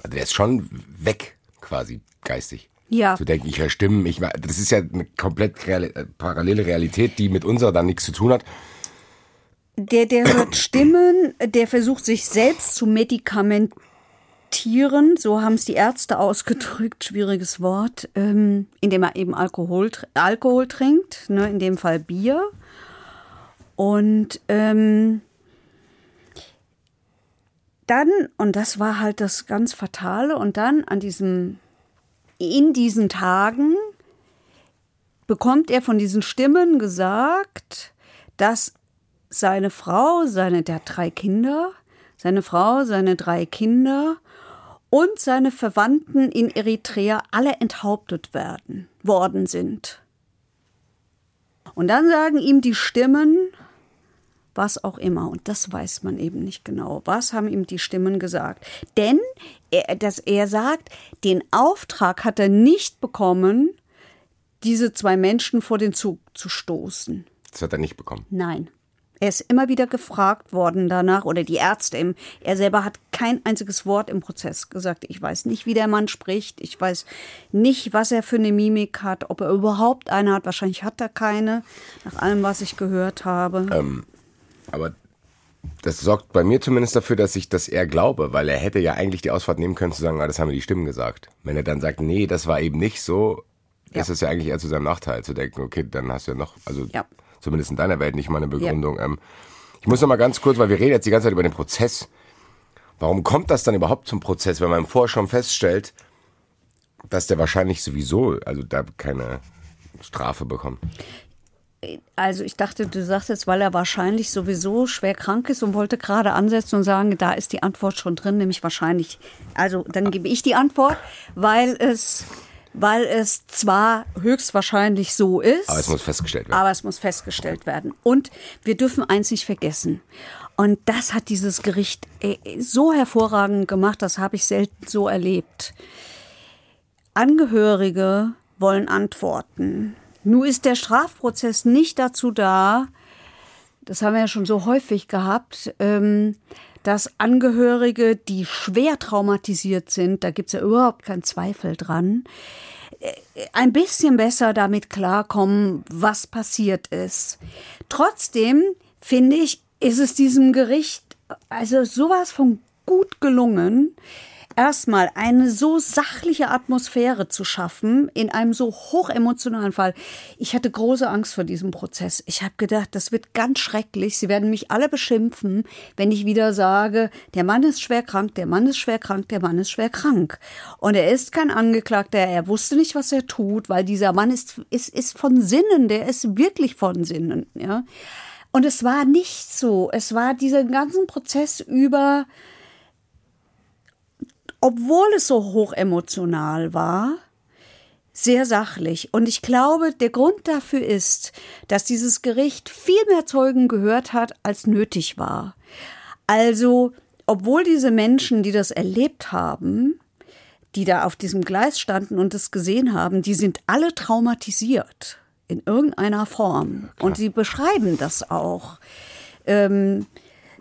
der ist schon weg quasi geistig ja. zu denken, ich höre Stimmen. Ich, das ist ja eine komplett real, äh, parallele Realität, die mit unserer dann nichts zu tun hat. Der, der hört Stimmen, der versucht sich selbst zu medikamentieren, so haben es die Ärzte ausgedrückt, schwieriges Wort, ähm, indem er eben Alkohol, Alkohol trinkt, ne, in dem Fall Bier. Und ähm, dann, und das war halt das ganz Fatale, und dann an diesem in diesen Tagen bekommt er von diesen Stimmen gesagt, dass seine Frau, seine der drei Kinder, seine Frau, seine drei Kinder und seine Verwandten in Eritrea alle enthauptet werden, worden sind. Und dann sagen ihm die Stimmen, was auch immer. Und das weiß man eben nicht genau. Was haben ihm die Stimmen gesagt? Denn er, dass er sagt, den Auftrag hat er nicht bekommen, diese zwei Menschen vor den Zug zu stoßen. Das hat er nicht bekommen. Nein. Er ist immer wieder gefragt worden danach, oder die Ärzte. Er selber hat kein einziges Wort im Prozess gesagt. Ich weiß nicht, wie der Mann spricht. Ich weiß nicht, was er für eine Mimik hat, ob er überhaupt eine hat. Wahrscheinlich hat er keine, nach allem, was ich gehört habe. Ähm, aber das sorgt bei mir zumindest dafür, dass ich das eher glaube, weil er hätte ja eigentlich die Ausfahrt nehmen können zu sagen, ah, das haben mir die Stimmen gesagt. Wenn er dann sagt, nee, das war eben nicht so, ja. ist es ja eigentlich eher zu seinem Nachteil, zu denken, okay, dann hast du ja noch, also ja. zumindest in deiner Welt nicht mal eine Begründung. Ja. Ähm, ich muss noch mal ganz kurz, weil wir reden jetzt die ganze Zeit über den Prozess. Warum kommt das dann überhaupt zum Prozess, wenn man vorher schon feststellt, dass der wahrscheinlich sowieso, also da keine Strafe bekommt? Also ich dachte, du sagst jetzt, weil er wahrscheinlich sowieso schwer krank ist und wollte gerade ansetzen und sagen, da ist die Antwort schon drin, nämlich wahrscheinlich. Also dann gebe ich die Antwort, weil es, weil es zwar höchstwahrscheinlich so ist. Aber es muss festgestellt werden. Aber es muss festgestellt werden. Und wir dürfen eins nicht vergessen. Und das hat dieses Gericht äh, so hervorragend gemacht, das habe ich selten so erlebt. Angehörige wollen Antworten. Nun ist der Strafprozess nicht dazu da, das haben wir ja schon so häufig gehabt, ähm, dass Angehörige, die schwer traumatisiert sind, da gibt es ja überhaupt keinen Zweifel dran, äh, ein bisschen besser damit klarkommen, was passiert ist. Trotzdem finde ich, ist es diesem Gericht also sowas von gut gelungen, erstmal eine so sachliche Atmosphäre zu schaffen in einem so hochemotionalen Fall. Ich hatte große Angst vor diesem Prozess. Ich habe gedacht, das wird ganz schrecklich. Sie werden mich alle beschimpfen, wenn ich wieder sage, der Mann ist schwer krank, der Mann ist schwer krank, der Mann ist schwer krank. Und er ist kein Angeklagter, er wusste nicht, was er tut, weil dieser Mann ist, ist, ist von Sinnen, der ist wirklich von Sinnen, ja. Und es war nicht so. Es war diesen ganzen Prozess über obwohl es so hochemotional war, sehr sachlich. Und ich glaube, der Grund dafür ist, dass dieses Gericht viel mehr Zeugen gehört hat, als nötig war. Also, obwohl diese Menschen, die das erlebt haben, die da auf diesem Gleis standen und es gesehen haben, die sind alle traumatisiert in irgendeiner Form. Ja, und sie beschreiben das auch. Ähm,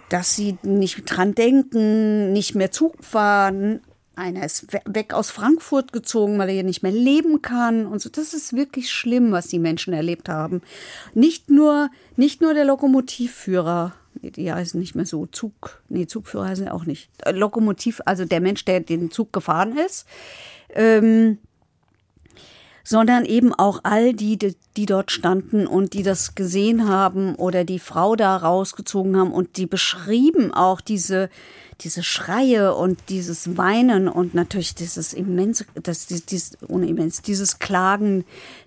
dass sie nicht dran denken, nicht mehr Zug fahren, einer ist weg aus Frankfurt gezogen, weil er hier nicht mehr leben kann und so. Das ist wirklich schlimm, was die Menschen erlebt haben. Nicht nur, nicht nur der Lokomotivführer, die heißen nicht mehr so, Zug, nee, Zugführer heißen auch nicht. Äh, Lokomotiv, also der Mensch, der den Zug gefahren ist. Ähm, sondern eben auch all die, die dort standen und die das gesehen haben oder die Frau da rausgezogen haben und die beschrieben auch diese, diese Schreie und dieses Weinen und natürlich dieses immense, das, dieses, ohne immens, dieses Klagen,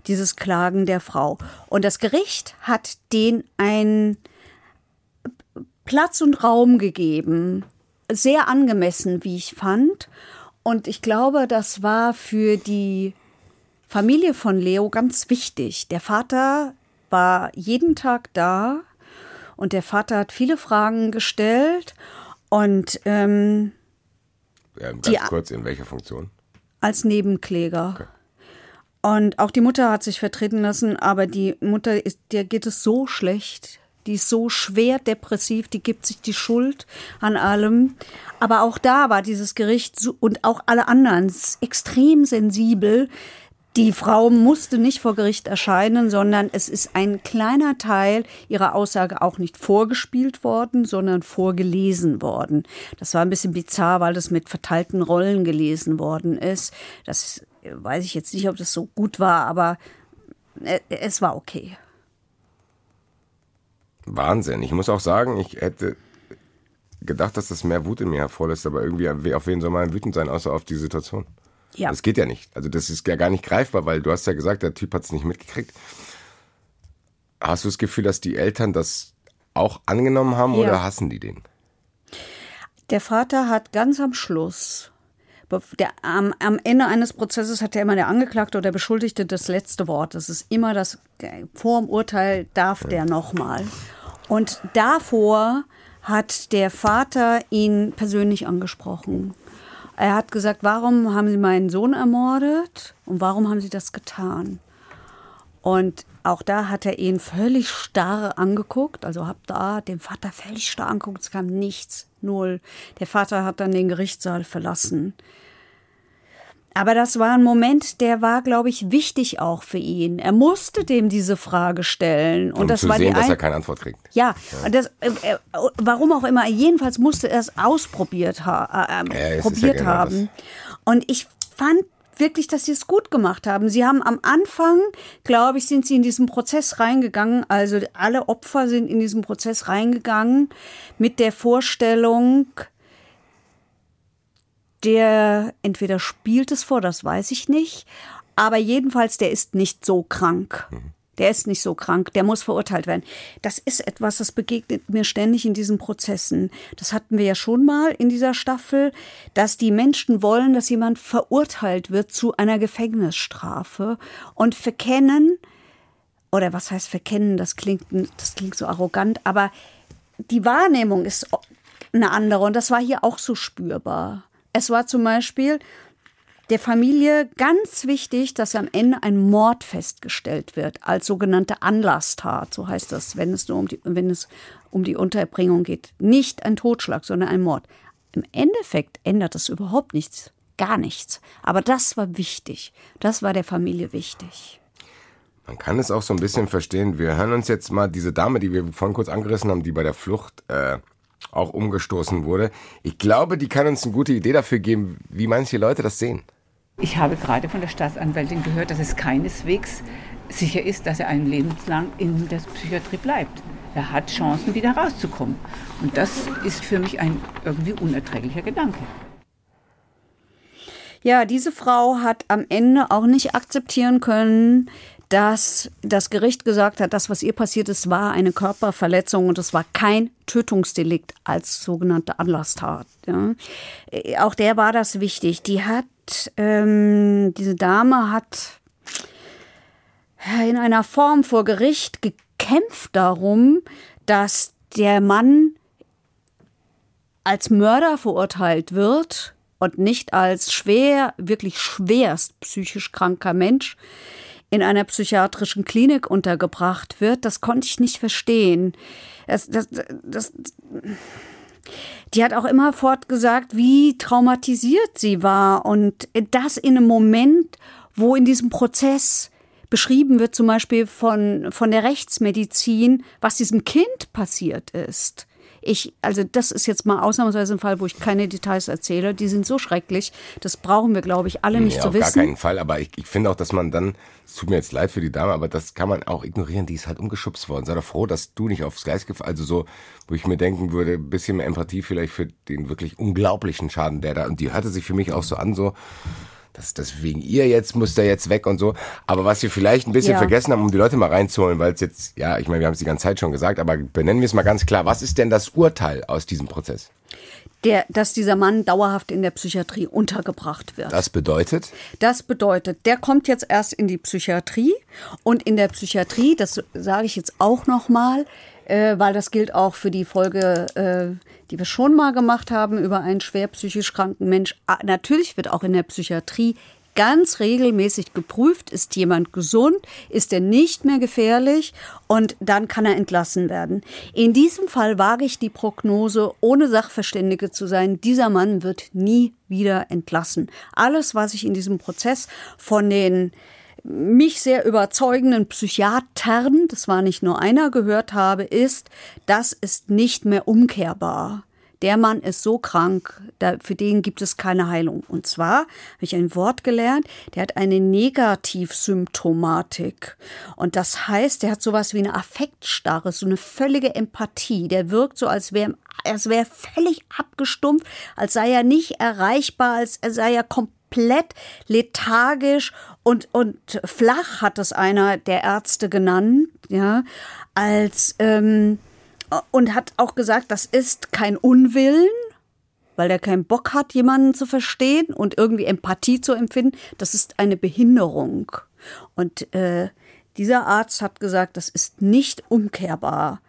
dieses Klagen der Frau. Und das Gericht hat den einen Platz und Raum gegeben, sehr angemessen, wie ich fand. Und ich glaube, das war für die Familie von Leo ganz wichtig. Der Vater war jeden Tag da und der Vater hat viele Fragen gestellt und ähm, ja, ganz die, kurz in welcher Funktion? Als Nebenkläger. Okay. Und auch die Mutter hat sich vertreten lassen, aber die Mutter ist, der geht es so schlecht. Die ist so schwer depressiv, die gibt sich die Schuld an allem. Aber auch da war dieses Gericht und auch alle anderen extrem sensibel. Die Frau musste nicht vor Gericht erscheinen, sondern es ist ein kleiner Teil ihrer Aussage auch nicht vorgespielt worden, sondern vorgelesen worden. Das war ein bisschen bizarr, weil das mit verteilten Rollen gelesen worden ist. Das weiß ich jetzt nicht, ob das so gut war, aber äh, es war okay. Wahnsinn. Ich muss auch sagen, ich hätte gedacht, dass das mehr Wut in mir hervorlässt, aber irgendwie, auf wen soll man wütend sein, außer auf die Situation? Ja. Das geht ja nicht. Also das ist ja gar nicht greifbar, weil du hast ja gesagt, der Typ hat es nicht mitgekriegt. Hast du das Gefühl, dass die Eltern das auch angenommen haben ja. oder hassen die den? Der Vater hat ganz am Schluss, der, am, am Ende eines Prozesses hat ja immer der Angeklagte oder der Beschuldigte das letzte Wort. Das ist immer das, vor dem Urteil darf ja. der nochmal. Und davor hat der Vater ihn persönlich angesprochen. Er hat gesagt, warum haben Sie meinen Sohn ermordet und warum haben Sie das getan? Und auch da hat er ihn völlig starr angeguckt, also hab da den Vater völlig starr angeguckt, es kam nichts, null. Der Vater hat dann den Gerichtssaal verlassen. Aber das war ein Moment, der war, glaube ich, wichtig auch für ihn. Er musste dem diese Frage stellen. Und um das zu war sehen, die dass er keine Antwort kriegt. Ja, ja. Das, äh, äh, warum auch immer. Jedenfalls musste er es ausprobiert ha äh, ja, probiert ja genau haben. Das. Und ich fand wirklich, dass sie es gut gemacht haben. Sie haben am Anfang, glaube ich, sind sie in diesen Prozess reingegangen. Also alle Opfer sind in diesen Prozess reingegangen mit der Vorstellung, der entweder spielt es vor, das weiß ich nicht, aber jedenfalls, der ist nicht so krank. Der ist nicht so krank, der muss verurteilt werden. Das ist etwas, das begegnet mir ständig in diesen Prozessen. Das hatten wir ja schon mal in dieser Staffel, dass die Menschen wollen, dass jemand verurteilt wird zu einer Gefängnisstrafe und verkennen, oder was heißt verkennen, das klingt, das klingt so arrogant, aber die Wahrnehmung ist eine andere und das war hier auch so spürbar. Es war zum Beispiel der Familie ganz wichtig, dass am Ende ein Mord festgestellt wird, als sogenannte Anlasstat, so heißt das, wenn es nur um die, wenn es um die Unterbringung geht. Nicht ein Totschlag, sondern ein Mord. Im Endeffekt ändert das überhaupt nichts, gar nichts. Aber das war wichtig. Das war der Familie wichtig. Man kann es auch so ein bisschen verstehen. Wir hören uns jetzt mal diese Dame, die wir vorhin kurz angerissen haben, die bei der Flucht äh, auch umgestoßen wurde. Ich glaube, die kann uns eine gute Idee dafür geben, wie manche Leute das sehen. Ich habe gerade von der Staatsanwältin gehört, dass es keineswegs sicher ist, dass er ein lebenslang in der Psychiatrie bleibt. Er hat Chancen, wieder rauszukommen. Und das ist für mich ein irgendwie unerträglicher Gedanke. Ja, diese Frau hat am Ende auch nicht akzeptieren können, dass das Gericht gesagt hat, das, was ihr passiert ist, war eine Körperverletzung und es war kein Tötungsdelikt als sogenannte Anlasstat. Ja. Äh, auch der war das wichtig. Die hat, ähm, diese Dame hat in einer Form vor Gericht gekämpft darum, dass der Mann als Mörder verurteilt wird und nicht als schwer, wirklich schwerst psychisch kranker Mensch in einer psychiatrischen Klinik untergebracht wird, das konnte ich nicht verstehen. Das, das, das, die hat auch immer fortgesagt, wie traumatisiert sie war und das in einem Moment, wo in diesem Prozess beschrieben wird, zum Beispiel von, von der Rechtsmedizin, was diesem Kind passiert ist. Ich, also das ist jetzt mal ausnahmsweise ein Fall, wo ich keine Details erzähle. Die sind so schrecklich. Das brauchen wir, glaube ich, alle nicht nee, zu auf wissen. gar keinen Fall. Aber ich, ich finde auch, dass man dann, es tut mir jetzt leid für die Dame, aber das kann man auch ignorieren. Die ist halt umgeschubst worden. Sei doch froh, dass du nicht aufs Gleis gefallen, also so, wo ich mir denken würde, ein bisschen mehr Empathie vielleicht für den wirklich unglaublichen Schaden, der da, und die hörte sich für mich auch so an, so, das, das wegen ihr jetzt muss der jetzt weg und so. Aber was wir vielleicht ein bisschen Ja. vergessen haben, um die Leute mal reinzuholen, weil es jetzt, ja, ich meine, wir haben es die ganze Zeit schon gesagt, aber benennen wir es mal ganz klar. Was ist denn das Urteil aus diesem Prozess? Der, dass dieser Mann dauerhaft in der Psychiatrie untergebracht wird. Das bedeutet, Das bedeutet, der kommt jetzt erst in die Psychiatrie und in der Psychiatrie, das sage ich jetzt auch noch mal, äh, weil das gilt auch für die Folge, äh, die wir schon mal gemacht haben über einen schwer psychisch kranken Mensch. Ah, Natürlich wird auch in der Psychiatrie ganz regelmäßig geprüft, ist jemand gesund, ist er nicht mehr gefährlich und dann kann er entlassen werden. In diesem Fall wage ich die Prognose, ohne Sachverständige zu sein, dieser Mann wird nie wieder entlassen. Alles, was ich in diesem Prozess von den mich sehr überzeugenden Psychiatern, das war nicht nur einer, gehört habe, ist, das ist nicht mehr umkehrbar. Der Mann ist so krank, da, für den gibt es keine Heilung. Und zwar habe ich ein Wort gelernt, der hat eine Negativsymptomatik. Und das heißt, der hat sowas wie eine Affektstarre, so eine völlige Empathie. Der wirkt so, als wäre als wäre völlig abgestumpft, als sei er nicht erreichbar, als sei er komplett lethargisch und, und flach, hat es einer der Ärzte genannt, ja, als, ähm, und hat auch gesagt, das ist kein Unwillen, weil er keinen Bock hat, jemanden zu verstehen und irgendwie Empathie zu empfinden. Das ist eine Behinderung. Und äh, dieser Arzt hat gesagt, das ist nicht umkehrbar.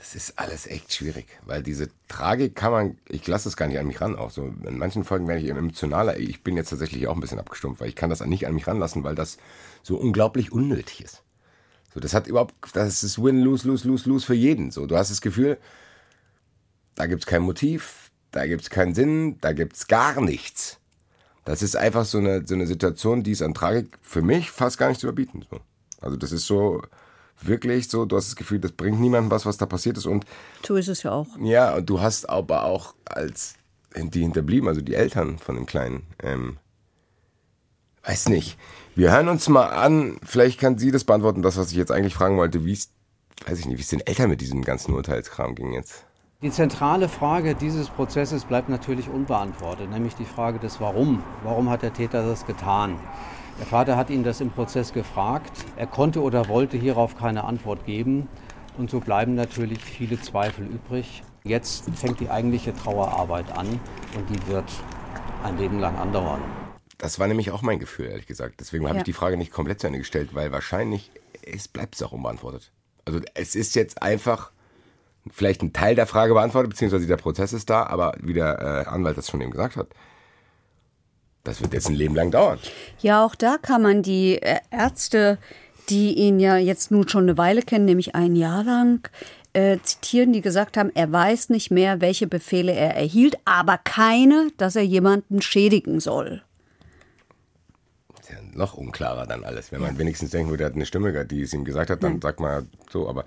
Das ist alles echt schwierig, weil diese Tragik kann man, ich lasse das gar nicht an mich ran, auch so. In manchen Folgen werde ich emotionaler. Ich bin jetzt tatsächlich auch ein bisschen abgestumpft, weil ich kann das nicht an mich ranlassen, weil das so unglaublich unnötig ist. So, das hat überhaupt, das ist Win, Lose, Lose, Lose, Lose für jeden. So, du hast das Gefühl, da gibt's kein Motiv, da gibt's keinen Sinn, da gibt's gar nichts. Das ist einfach so eine, so eine Situation, die ist an Tragik für mich fast gar nicht zu überbieten. So. Also das ist so wirklich so, du hast das Gefühl, das bringt niemandem was, was da passiert ist. Und So ist es ja auch. ja, und du hast aber auch als die Hinterblieben, also die Eltern von dem Kleinen, ähm, weiß nicht. Wir hören uns mal an, vielleicht kann sie das beantworten, das, was ich jetzt eigentlich fragen wollte, wie es, weiß ich nicht, wie es den Eltern mit diesem ganzen Urteilskram ging jetzt. Die zentrale Frage dieses Prozesses bleibt natürlich unbeantwortet, nämlich die Frage des Warum. Warum hat der Täter das getan? Der Vater hat ihn das im Prozess gefragt. Er konnte oder wollte hierauf keine Antwort geben. Und so bleiben natürlich viele Zweifel übrig. Jetzt fängt die eigentliche Trauerarbeit an und die wird ein Leben lang andauern. Das war nämlich auch mein Gefühl, ehrlich gesagt. Deswegen habe Ja. ich die Frage nicht komplett zu Ende gestellt, weil wahrscheinlich, es bleibt es auch unbeantwortet. Also es ist jetzt einfach vielleicht ein Teil der Frage beantwortet, beziehungsweise der Prozess ist da, aber wie der äh, Anwalt das schon eben gesagt hat, das wird jetzt ein Leben lang dauern. Ja, auch da kann man die äh, Ärzte, die ihn ja jetzt nun schon eine Weile kennen, nämlich ein Jahr lang, äh, zitieren, die gesagt haben, er weiß nicht mehr, welche Befehle er erhielt, aber keine, dass er jemanden schädigen soll. Ist ja noch unklarer dann alles. Wenn man wenigstens denken würde, er hat eine Stimme, gehabt, die es ihm gesagt hat, dann sagt man so, aber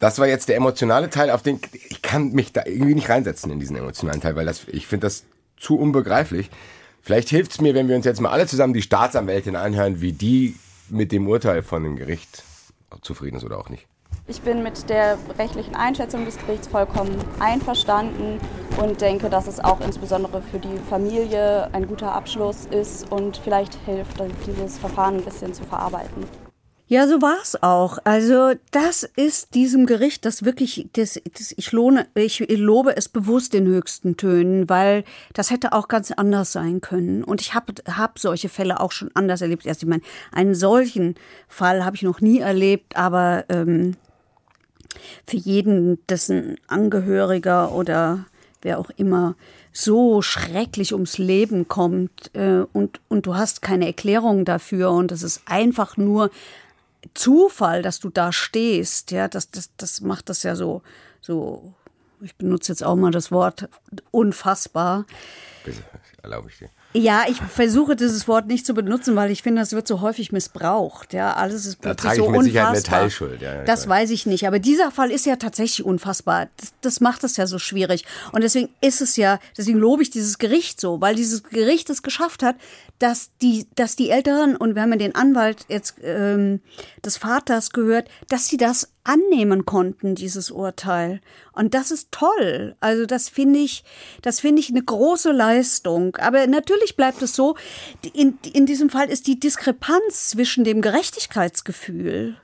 das war jetzt der emotionale Teil, auf den ich kann mich da irgendwie nicht reinsetzen in diesen emotionalen Teil, weil das, ich finde das zu unbegreiflich. Vielleicht hilft es mir, wenn wir uns jetzt mal alle zusammen die Staatsanwältin anhören, wie die mit dem Urteil von dem Gericht zufrieden ist oder auch nicht. Ich bin mit der rechtlichen Einschätzung des Gerichts vollkommen einverstanden und denke, dass es auch insbesondere für die Familie ein guter Abschluss ist und vielleicht hilft, dieses Verfahren ein bisschen zu verarbeiten. Ja, so war es auch. Also das ist diesem Gericht, das wirklich, das, das, ich, lohne, ich lobe es bewusst in höchsten Tönen, weil das hätte auch ganz anders sein können. Und ich habe hab solche Fälle auch schon anders erlebt. Erst, ich meine, einen solchen Fall habe ich noch nie erlebt, aber ähm, für jeden, dessen Angehöriger oder wer auch immer so schrecklich ums Leben kommt äh, und, und du hast keine Erklärung dafür und es ist einfach nur Zufall, dass du da stehst, ja, das, das, das macht das ja so, so, ich benutze jetzt auch mal das Wort unfassbar. Bitte, erlaube ich dir. Ja, ich versuche dieses Wort nicht zu benutzen, weil ich finde, das wird so häufig missbraucht. Ja, alles ist da trage so ich mit Sicherheit eine unfassbar. Teilschuld. Ja, Das weiß ich nicht, aber dieser Fall ist ja tatsächlich unfassbar. Das, das macht es ja so schwierig. Und deswegen ist es ja, deswegen lobe ich dieses Gericht so, weil dieses Gericht es geschafft hat, dass die, dass die Älteren, und wir haben ja den Anwalt jetzt ähm, des Vaters gehört, dass sie das annehmen konnten, dieses Urteil. Und das ist toll. Also das finde ich, das finde ich eine große Leistung. Aber natürlich bleibt es so, in, in diesem Fall ist die Diskrepanz zwischen dem Gerechtigkeitsgefühl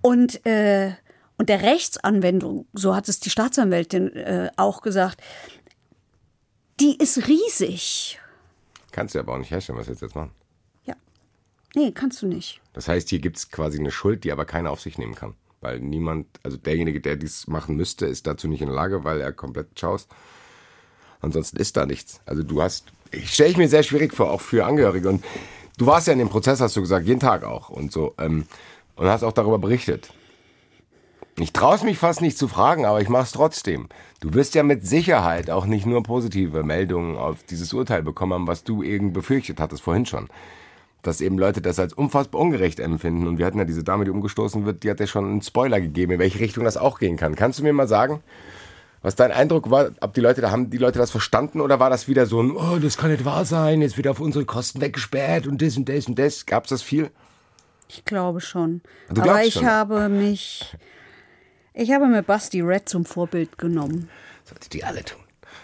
und, äh, und der Rechtsanwendung, so hat es die Staatsanwältin äh, auch gesagt, die ist riesig. Kannst du aber auch nicht herstellen, was wir jetzt machen. Ja. Nee, kannst du nicht. Das heißt, hier gibt es quasi eine Schuld, die aber keiner auf sich nehmen kann. Weil niemand, also derjenige, der dies machen müsste, ist dazu nicht in der Lage, weil er komplett schaust. Ansonsten ist da nichts. Also du hast, ich stelle ich mir sehr schwierig vor, auch für Angehörige. Und du warst ja in dem Prozess, hast du gesagt, jeden Tag auch und so. Ähm, und hast auch darüber berichtet. Ich traue mich fast nicht zu fragen, aber ich mache es trotzdem. Du wirst ja mit Sicherheit auch nicht nur positive Meldungen auf dieses Urteil bekommen haben, was du eben befürchtet hattest vorhin schon. Dass eben Leute das als unfassbar ungerecht empfinden. Und wir hatten ja diese Dame, die umgestoßen wird, die hat ja schon einen Spoiler gegeben, in welche Richtung das auch gehen kann. Kannst du mir mal sagen, was dein Eindruck war, ob die Leute, da haben die Leute das verstanden oder war das wieder so ein, oh, das kann nicht wahr sein, jetzt wird auf unsere Kosten weggesperrt und das und das und das? Gab es das viel? Ich glaube schon. Du Aber ich schon? habe mich, ich habe mir Basti Red zum Vorbild genommen. Sollte die alle tun.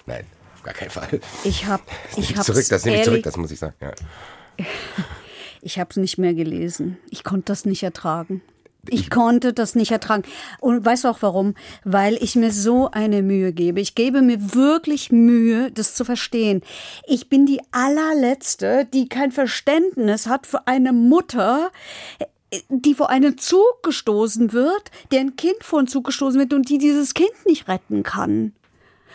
Nein, auf gar keinen Fall. Ich habe, ich habe zurück, das nehme ich zurück, das muss ich sagen. Ja. Ich habe es nicht mehr gelesen. Ich konnte das nicht ertragen. Ich konnte das nicht ertragen. Und weißt du auch warum? Weil ich mir so eine Mühe gebe. Ich gebe mir wirklich Mühe, das zu verstehen. Ich bin die allerletzte, die kein Verständnis hat für eine Mutter, die vor einen Zug gestoßen wird, deren Kind vor einen Zug gestoßen wird und die dieses Kind nicht retten kann.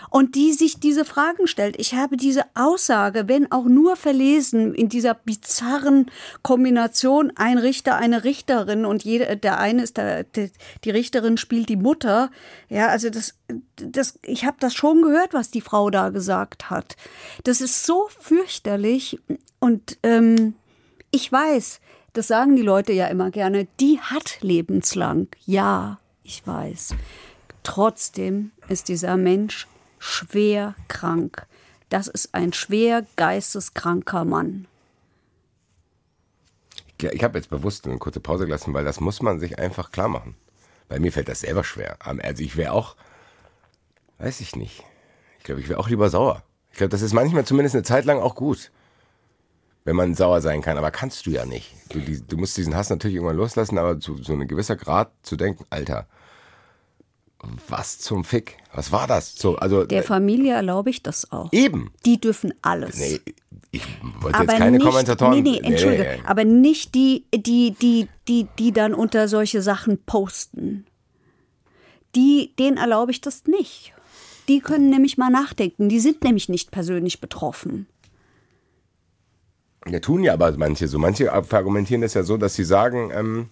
Und die sich diese Fragen stellt. Ich habe diese Aussage, wenn auch nur verlesen, in dieser bizarren Kombination ein Richter, eine Richterin und jeder, der eine ist der, die Richterin spielt die Mutter. Ja, also das, das, ich habe das schon gehört, was die Frau da gesagt hat. Das ist so fürchterlich und ähm, ich weiß, das sagen die Leute ja immer gerne, die hat lebenslang. Ja, ich weiß. Trotzdem ist dieser Mensch schwer krank. Das ist ein schwer geisteskranker Mann. Ich habe jetzt bewusst eine kurze Pause gelassen, weil das muss man sich einfach klar machen. Bei mir fällt das selber schwer. Also ich wäre auch, weiß ich nicht. Ich glaube, ich wäre auch lieber sauer. Ich glaube, das ist manchmal zumindest eine Zeit lang auch gut, wenn man sauer sein kann. Aber kannst du ja nicht. Du, du musst diesen Hass natürlich irgendwann loslassen, aber zu so ein gewisser Grad zu denken, Alter, was zum Fick? Was war das? So, also Der Familie erlaube ich das auch. eben. Die dürfen alles. Nee, ich wollte jetzt keine nicht, Kommentatoren. Nee, nee, entschuldige. Nee, nee. Aber nicht die, die, die, die, die dann unter solche Sachen posten. Die, denen erlaube ich das nicht. Die können nämlich mal nachdenken. Die sind nämlich nicht persönlich betroffen. Ja, tun ja aber manche so. Manche argumentieren das ja so, dass sie sagen, ähm,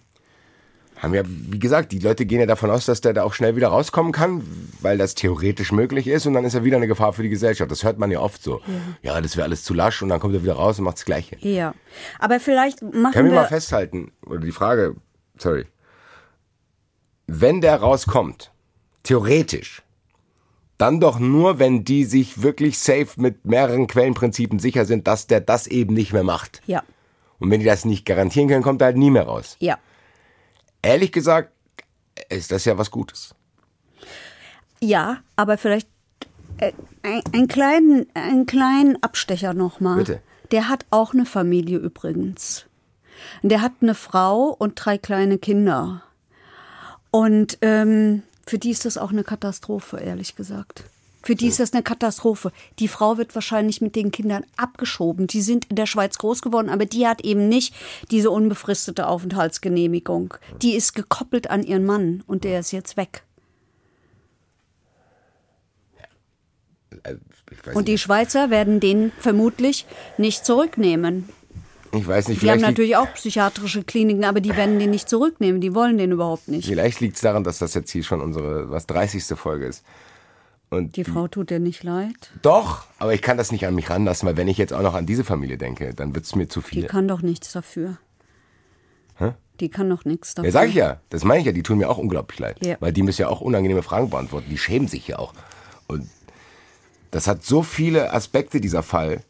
haben ja, wie gesagt, die Leute gehen ja davon aus, dass der da auch schnell wieder rauskommen kann, weil das theoretisch möglich ist und dann ist er wieder eine Gefahr für die Gesellschaft. Das hört man ja oft so. Ja, das wäre alles zu lasch und dann kommt er wieder raus und macht das Gleiche. Ja. Aber vielleicht machen Können wir wir. mal festhalten, oder die Frage, sorry. Wenn der rauskommt, theoretisch, dann doch nur, wenn die sich wirklich safe mit mehreren Quellenprinzipien sicher sind, dass der das eben nicht mehr macht. ja, Und wenn die das nicht garantieren können, kommt er halt nie mehr raus. ja. Ehrlich gesagt, ist das ja was Gutes. Ja, aber vielleicht Äh, ein, einen, kleinen, einen kleinen Abstecher nochmal. Bitte. Der hat auch eine Familie übrigens. Der hat eine Frau und drei kleine Kinder. Und ähm, für die ist das auch eine Katastrophe, ehrlich gesagt. Für die ist das eine Katastrophe. Die Frau wird wahrscheinlich mit den Kindern abgeschoben. Die sind in der Schweiz groß geworden, aber die hat eben nicht diese unbefristete Aufenthaltsgenehmigung. Die ist gekoppelt an ihren Mann und der ist jetzt weg. Und die. Schweizer werden den vermutlich nicht zurücknehmen. Ich weiß nicht, Die haben natürlich auch psychiatrische Kliniken, aber die werden den nicht zurücknehmen. Die wollen den überhaupt nicht. vielleicht liegt es daran, dass das jetzt hier schon unsere was 30. Folge ist. Und Die Frau tut dir nicht leid. Doch, aber ich kann das nicht an mich ranlassen, weil wenn ich jetzt auch noch an diese Familie denke, dann wird es mir zu Die viel. kann doch nichts dafür. Hä? Die kann doch nichts dafür. Ja, sag ich ja. Das meine ich ja. Die tun mir auch unglaublich leid. Ja. Weil die müssen ja auch unangenehme Fragen beantworten. Die schämen sich ja auch. Und das hat so viele Aspekte, dieser Fall,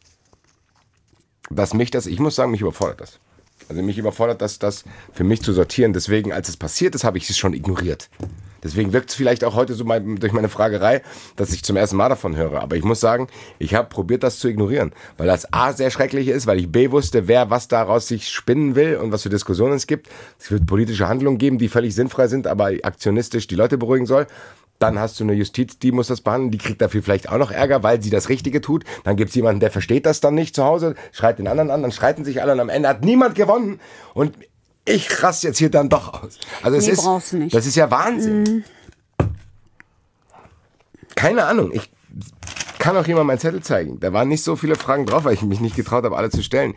dass mich das, ich muss sagen, mich überfordert das. Also mich überfordert das, das für mich zu sortieren. Deswegen, als es passiert ist, habe ich es schon ignoriert. Deswegen wirkt es vielleicht auch heute so mein, durch meine Fragerei, dass ich zum ersten Mal davon höre. Aber ich muss sagen, ich habe probiert, das zu ignorieren. Weil das A sehr schrecklich ist, weil ich B wusste, wer was daraus sich spinnen will und was für Diskussionen es gibt. Es wird politische Handlungen geben, die völlig sinnfrei sind, aber aktionistisch die Leute beruhigen soll. Dann hast du eine Justiz, die muss das behandeln, die kriegt dafür vielleicht auch noch Ärger, weil sie das Richtige tut. Dann gibt es jemanden, der versteht das dann nicht zu Hause, schreit den anderen an, dann streiten sich alle und am Ende hat niemand gewonnen. Und ich raste jetzt hier dann doch aus. Also es Nee, ist, nicht. das ist ja Wahnsinn. Keine Ahnung. Ich kann auch jemand meinen Zettel zeigen. Da waren nicht so viele Fragen drauf, weil ich mich nicht getraut habe, alle zu stellen.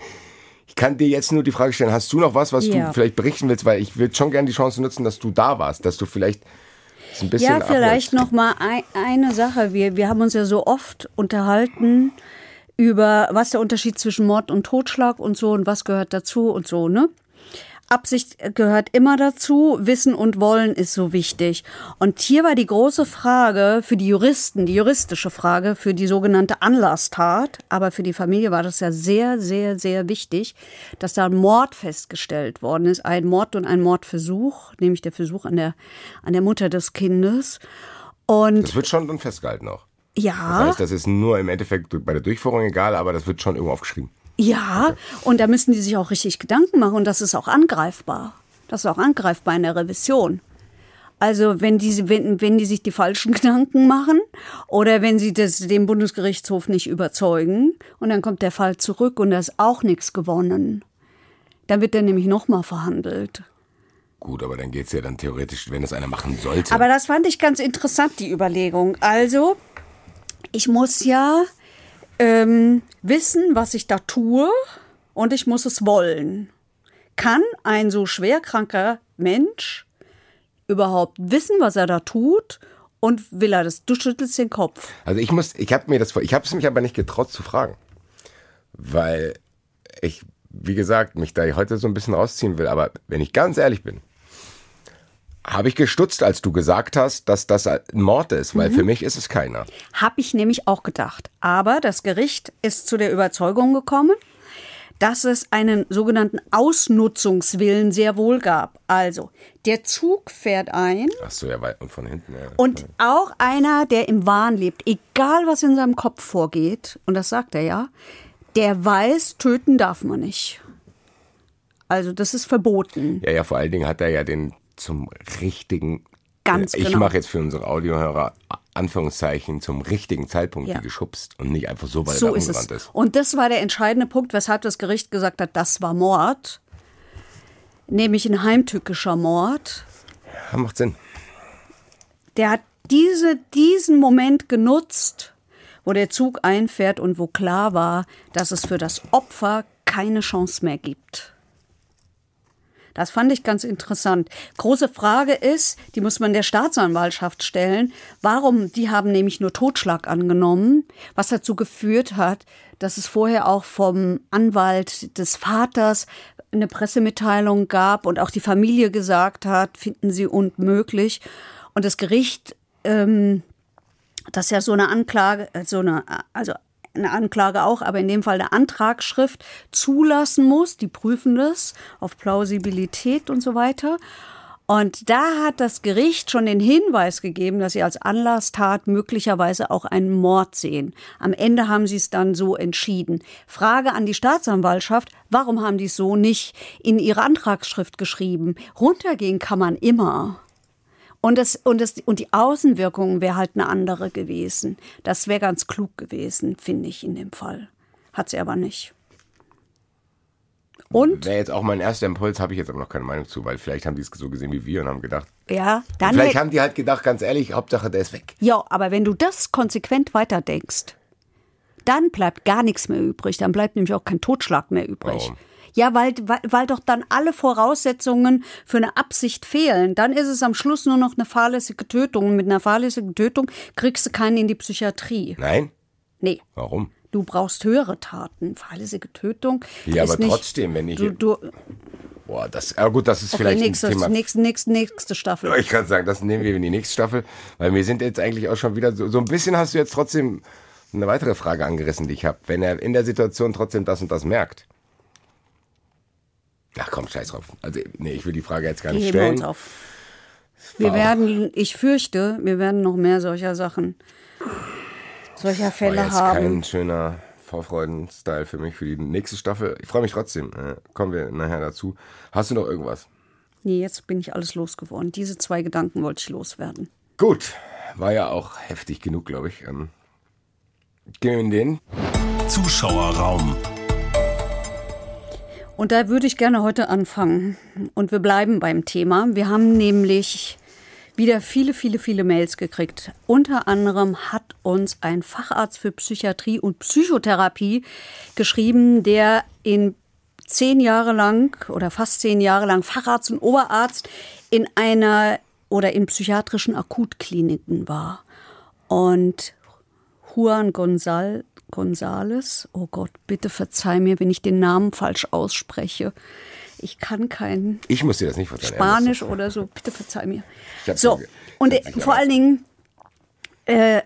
Ich kann dir jetzt nur die Frage stellen, hast du noch was, was Ja. du vielleicht berichten willst? Weil ich will schon gerne die Chance nutzen, dass du da warst, dass du vielleicht ein bisschen Ja, vielleicht abholst. noch mal ein, eine Sache. Wir, wir haben uns ja so oft unterhalten über, was der Unterschied zwischen Mord und Totschlag und so und was gehört dazu und so, ne? Absicht gehört immer dazu, Wissen und Wollen ist so wichtig. Und hier war die große Frage für die Juristen, die juristische Frage für die sogenannte Anlasstat, aber für die Familie war das ja sehr, sehr, sehr wichtig, dass da ein Mord festgestellt worden ist, ein Mord und ein Mordversuch, nämlich der Versuch an der, an der Mutter des Kindes. Und Das wird schon dann festgehalten auch. ja. Das heißt, das ist nur im Endeffekt bei der Durchführung egal, aber das wird schon irgendwo aufgeschrieben. Ja, und da müssen die sich auch richtig Gedanken machen und das ist auch angreifbar. Das ist auch angreifbar in der Revision. Also wenn die, wenn, wenn die sich die falschen Gedanken machen oder wenn sie das, den Bundesgerichtshof nicht überzeugen und dann kommt der Fall zurück und da ist auch nichts gewonnen, dann wird der nämlich nochmal verhandelt. Gut, aber dann geht's ja dann theoretisch, wenn das einer machen sollte. Aber das fand ich ganz interessant, die Überlegung. Also, ich muss ja ähm, wissen, was ich da tue und ich muss es wollen. Kann ein so schwerkranker Mensch überhaupt wissen, was er da tut? Und will er das? Du schüttelst den Kopf. Also ich muss, ich habe mir das, ich habe es mich aber nicht getraut zu fragen, weil ich, wie gesagt, mich da heute so ein bisschen rausziehen will. Aber wenn ich ganz ehrlich bin, habe ich gestutzt, als du gesagt hast, dass das ein Mord ist, weil für mich ist es keiner. Habe ich nämlich auch gedacht. Aber das Gericht ist zu der Überzeugung gekommen, dass es einen sogenannten Ausnutzungswillen sehr wohl gab. Also, der Zug fährt ein Ach so, ja, weil, und von hinten. Ja. und auch einer, der im Wahn lebt, egal was in seinem Kopf vorgeht, und das sagt er ja, der weiß, töten darf man nicht. Also, das ist verboten. ja, ja, vor allen Dingen hat er ja den zum richtigen. Ganz ich genau. mache jetzt für unsere Audiohörer Anführungszeichen zum richtigen Zeitpunkt Ja. geschubst und nicht einfach so, weil So er ist es. umgerannt ist. Und das war der entscheidende Punkt, weshalb das Gericht gesagt hat, das war Mord. Nämlich ein heimtückischer Mord. Ja, macht Sinn. Der hat diese, diesen Moment genutzt, wo der Zug einfährt und wo klar war, dass es für das Opfer keine Chance mehr gibt. Das fand ich ganz interessant. Große Frage ist, die muss man der Staatsanwaltschaft stellen, warum, die haben nämlich nur Totschlag angenommen, was dazu geführt hat, dass es vorher auch vom Anwalt des Vaters eine Pressemitteilung gab und auch die Familie gesagt hat, finden sie unmöglich. Und das Gericht, ähm, das ja so eine Anklage, äh, so eine, also eine Anklage auch, aber in dem Fall eine Antragsschrift zulassen muss. Die prüfen das auf Plausibilität und so weiter. Und da hat das Gericht schon den Hinweis gegeben, dass sie als Anlasstat möglicherweise auch einen Mord sehen. Am Ende haben sie es dann so entschieden. Frage an die Staatsanwaltschaft, warum haben die es so nicht in ihre Antragsschrift geschrieben? Runtergehen kann man immer. Und, das, und, das, und die Außenwirkung wäre halt eine andere gewesen. Das wäre ganz klug gewesen, finde ich in dem Fall. Hat sie aber nicht. Und? Wäre jetzt auch mein erster Impuls, habe ich jetzt aber noch keine Meinung zu, weil vielleicht haben die es so gesehen wie wir und haben gedacht. Ja, dann. Vielleicht haben die halt gedacht, ganz ehrlich, Hauptsache der ist weg. Ja, aber wenn du das konsequent weiterdenkst, dann bleibt gar nichts mehr übrig. Dann bleibt nämlich auch kein Totschlag mehr übrig. Warum? Ja, weil, weil, weil doch dann alle Voraussetzungen für eine Absicht fehlen. Dann ist es am Schluss nur noch eine fahrlässige Tötung. Und mit einer fahrlässigen Tötung kriegst du keinen in die Psychiatrie. Nein? Nee. Warum? Du brauchst höhere Taten. Fahrlässige Tötung. Ja, aber nicht, trotzdem, wenn ich. Du, du, boah, das. Aber gut, das ist okay, vielleicht nächste, ein Thema. nächste, nächste, nächste Staffel. Ich kann sagen, das nehmen wir in die nächste Staffel, weil wir sind jetzt eigentlich auch schon wieder so, so ein bisschen hast du jetzt trotzdem eine weitere Frage angerissen, die ich habe. Wenn er in der Situation trotzdem das und das merkt. Ach komm, scheiß drauf. Also, nee, ich will die Frage jetzt gar Die nicht heben wir stellen. uns auf. Wir Wow. werden, ich fürchte, wir werden noch mehr solcher Sachen, solcher War Fälle jetzt haben. kein schöner Vorfreuden-Style für mich für die nächste Staffel. Ich freue mich trotzdem. Äh, kommen wir nachher dazu. Hast du noch irgendwas? Nee, jetzt bin ich alles losgeworden. Diese zwei Gedanken wollte ich loswerden. Gut, war ja auch heftig genug, glaube ich. Ähm, gehen wir in den. Zuschauerraum. Und da würde ich gerne heute anfangen. Und wir bleiben beim Thema. Wir haben nämlich wieder viele, viele, viele Mails gekriegt. Unter anderem hat uns ein Facharzt für Psychiatrie und Psychotherapie geschrieben, der in zehn Jahre lang oder fast zehn Jahre lang Facharzt und Oberarzt in einer oder in psychiatrischen Akutkliniken war. Und Juan Gonzal Gonzales, oh Gott, bitte verzeih mir, wenn ich den Namen falsch ausspreche. Ich kann kein Ich muss dir das nicht verzeihen. Spanisch oder so, bitte verzeih mir. So, und vor allen Dingen äh,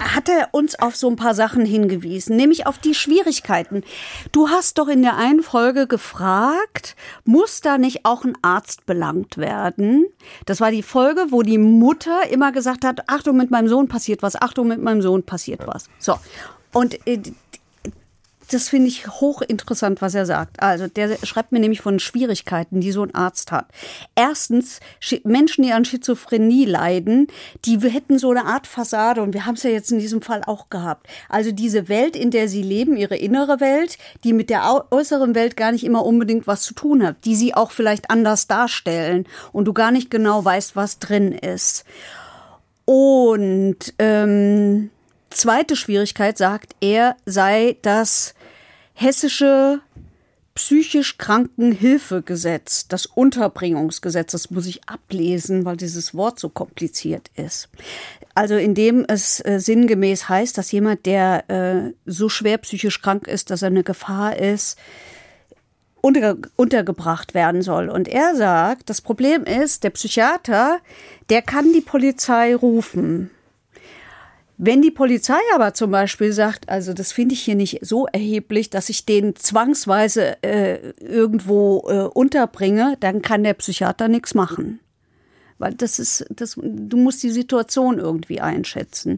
hat er uns auf so ein paar Sachen hingewiesen, nämlich auf die Schwierigkeiten. Du hast doch in der einen Folge gefragt, muss da nicht auch ein Arzt belangt werden? Das war die Folge, wo die Mutter immer gesagt hat, Achtung, mit meinem Sohn passiert was, Achtung, mit meinem Sohn passiert was. So, und äh, das finde ich hochinteressant, was er sagt. Also, der schreibt mir nämlich von Schwierigkeiten, die so ein Arzt hat. Erstens, Menschen, die an Schizophrenie leiden, die hätten so eine Art Fassade und wir haben es ja jetzt in diesem Fall auch gehabt. Also diese Welt, in der sie leben, ihre innere Welt, die mit der äußeren Welt gar nicht immer unbedingt was zu tun hat, die sie auch vielleicht anders darstellen und du gar nicht genau weißt, was drin ist. Und ähm, zweite Schwierigkeit, sagt er, sei das hessische psychisch Krankenhilfegesetz, das Unterbringungsgesetz, das muss ich ablesen, weil dieses Wort so kompliziert ist. Also in dem es äh, sinngemäß heißt, dass jemand, der äh, so schwer psychisch krank ist, dass er eine Gefahr ist, unter, untergebracht werden soll. Und er sagt, das Problem ist, der Psychiater, der kann die Polizei rufen. Wenn die Polizei aber zum Beispiel sagt, also das finde ich hier nicht so erheblich, dass ich den zwangsweise äh, irgendwo äh, unterbringe, dann kann der Psychiater nichts machen. Weil das ist, das, du musst die Situation irgendwie einschätzen.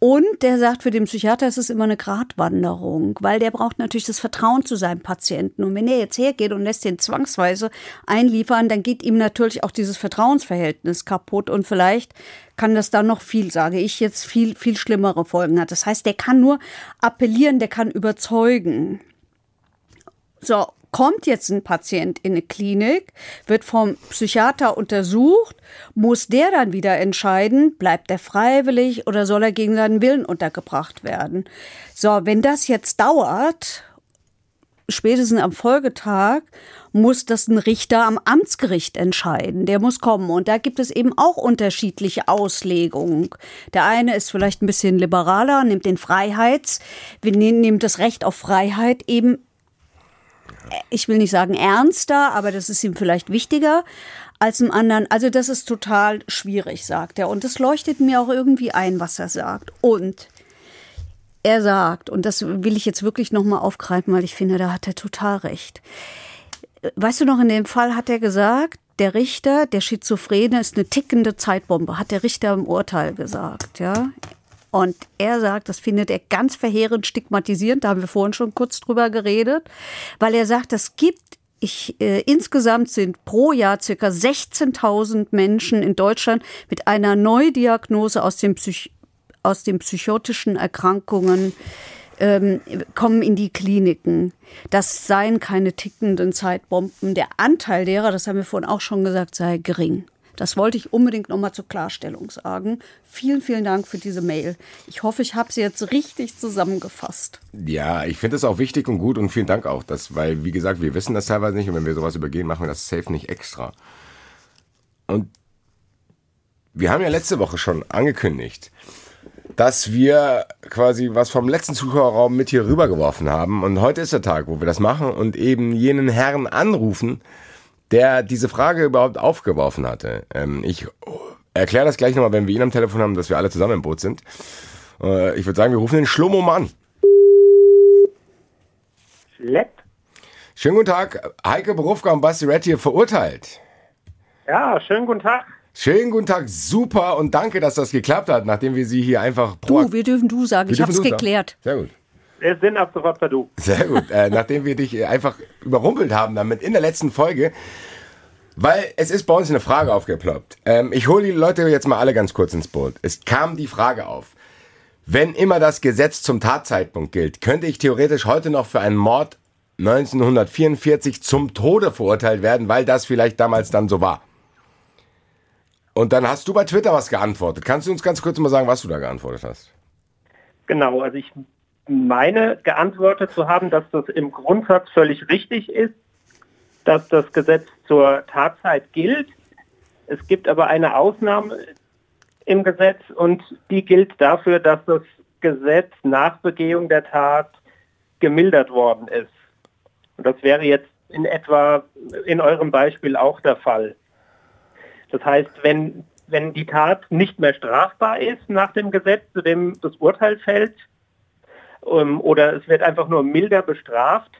Und der sagt, für den Psychiater ist es immer eine Gratwanderung, weil der braucht natürlich das Vertrauen zu seinem Patienten. Und wenn er jetzt hergeht und lässt den zwangsweise einliefern, dann geht ihm natürlich auch dieses Vertrauensverhältnis kaputt und vielleicht kann das dann noch viel, sage ich jetzt, viel, viel schlimmere Folgen hat. Das heißt, der kann nur appellieren, der kann überzeugen. So, kommt jetzt ein Patient in eine Klinik, wird vom Psychiater untersucht, muss der dann wieder entscheiden, bleibt er freiwillig oder soll er gegen seinen Willen untergebracht werden. So, wenn das jetzt dauert, spätestens am Folgetag, muss das ein Richter am Amtsgericht entscheiden. Der muss kommen. Und da gibt es eben auch unterschiedliche Auslegungen. Der eine ist vielleicht ein bisschen liberaler, nimmt den Freiheits, nimmt das Recht auf Freiheit eben ich will nicht sagen ernster, aber das ist ihm vielleicht wichtiger als im anderen. Also das ist total schwierig, sagt er. Und das leuchtet mir auch irgendwie ein, was er sagt. Und er sagt, und das will ich jetzt wirklich nochmal aufgreifen, weil ich finde, da hat er total recht. Weißt du noch, in dem Fall hat er gesagt, der Richter, der Schizophrene ist eine tickende Zeitbombe, hat der Richter im Urteil gesagt, ja. Und er sagt, das findet er ganz verheerend stigmatisierend, da haben wir vorhin schon kurz drüber geredet, weil er sagt, es gibt ich, äh, insgesamt sind pro Jahr circa 16.000 Menschen in Deutschland mit einer Neudiagnose aus den, Psych aus den psychotischen Erkrankungen ähm, kommen in die Kliniken. Das seien keine tickenden Zeitbomben. Der Anteil derer, das haben wir vorhin auch schon gesagt, sei gering. Das wollte ich unbedingt nochmal zur Klarstellung sagen. Vielen, vielen Dank für diese Mail. Ich hoffe, ich habe sie jetzt richtig zusammengefasst. Ja, ich finde es auch wichtig und gut und vielen Dank auch, dass, weil, wie gesagt, wir wissen das teilweise nicht und wenn wir sowas übergehen, machen wir das safe nicht extra. Und wir haben ja letzte Woche schon angekündigt, dass wir quasi was vom letzten Zuschauerraum mit hier rübergeworfen haben. Und heute ist der Tag, wo wir das machen und eben jenen Herrn anrufen, der diese Frage überhaupt aufgeworfen hatte. Ähm, ich erkläre das gleich nochmal, wenn wir ihn am Telefon haben, dass wir alle zusammen im Boot sind. Äh, ich würde sagen, wir rufen den Schlummo an. Schlepp. Schönen guten Tag, Heike Berufka und Basti Red hier verurteilt. Ja, schönen guten Tag. Schönen guten Tag, super und danke, dass das geklappt hat, nachdem wir Sie hier einfach... Du, wir dürfen du sagen, wir ich habe es geklärt. Sehr gut. Wir sind ab sofort bei du. Sehr gut. Äh, nachdem wir dich einfach überrumpelt haben damit in der letzten Folge, weil es ist bei uns eine Frage aufgeploppt. Ähm, ich hole die Leute jetzt mal alle ganz kurz ins Boot. Es kam die Frage auf. Wenn immer das Gesetz zum Tatzeitpunkt gilt, könnte ich theoretisch heute noch für einen Mord 1944 zum Tode verurteilt werden, weil das vielleicht damals dann so war. Und dann hast du bei Twitter was geantwortet. Kannst du uns ganz kurz mal sagen, was du da geantwortet hast? Genau, also ich meine geantwortet zu haben, dass das im Grundsatz völlig richtig ist, dass das Gesetz zur Tatzeit gilt. Es gibt aber eine Ausnahme im Gesetz und die gilt dafür, dass das Gesetz nach Begehung der Tat gemildert worden ist. Und das wäre jetzt in etwa in eurem Beispiel auch der Fall. Das heißt, wenn, wenn die Tat nicht mehr strafbar ist nach dem Gesetz, zu dem das Urteil fällt, ähm, oder es wird einfach nur milder bestraft,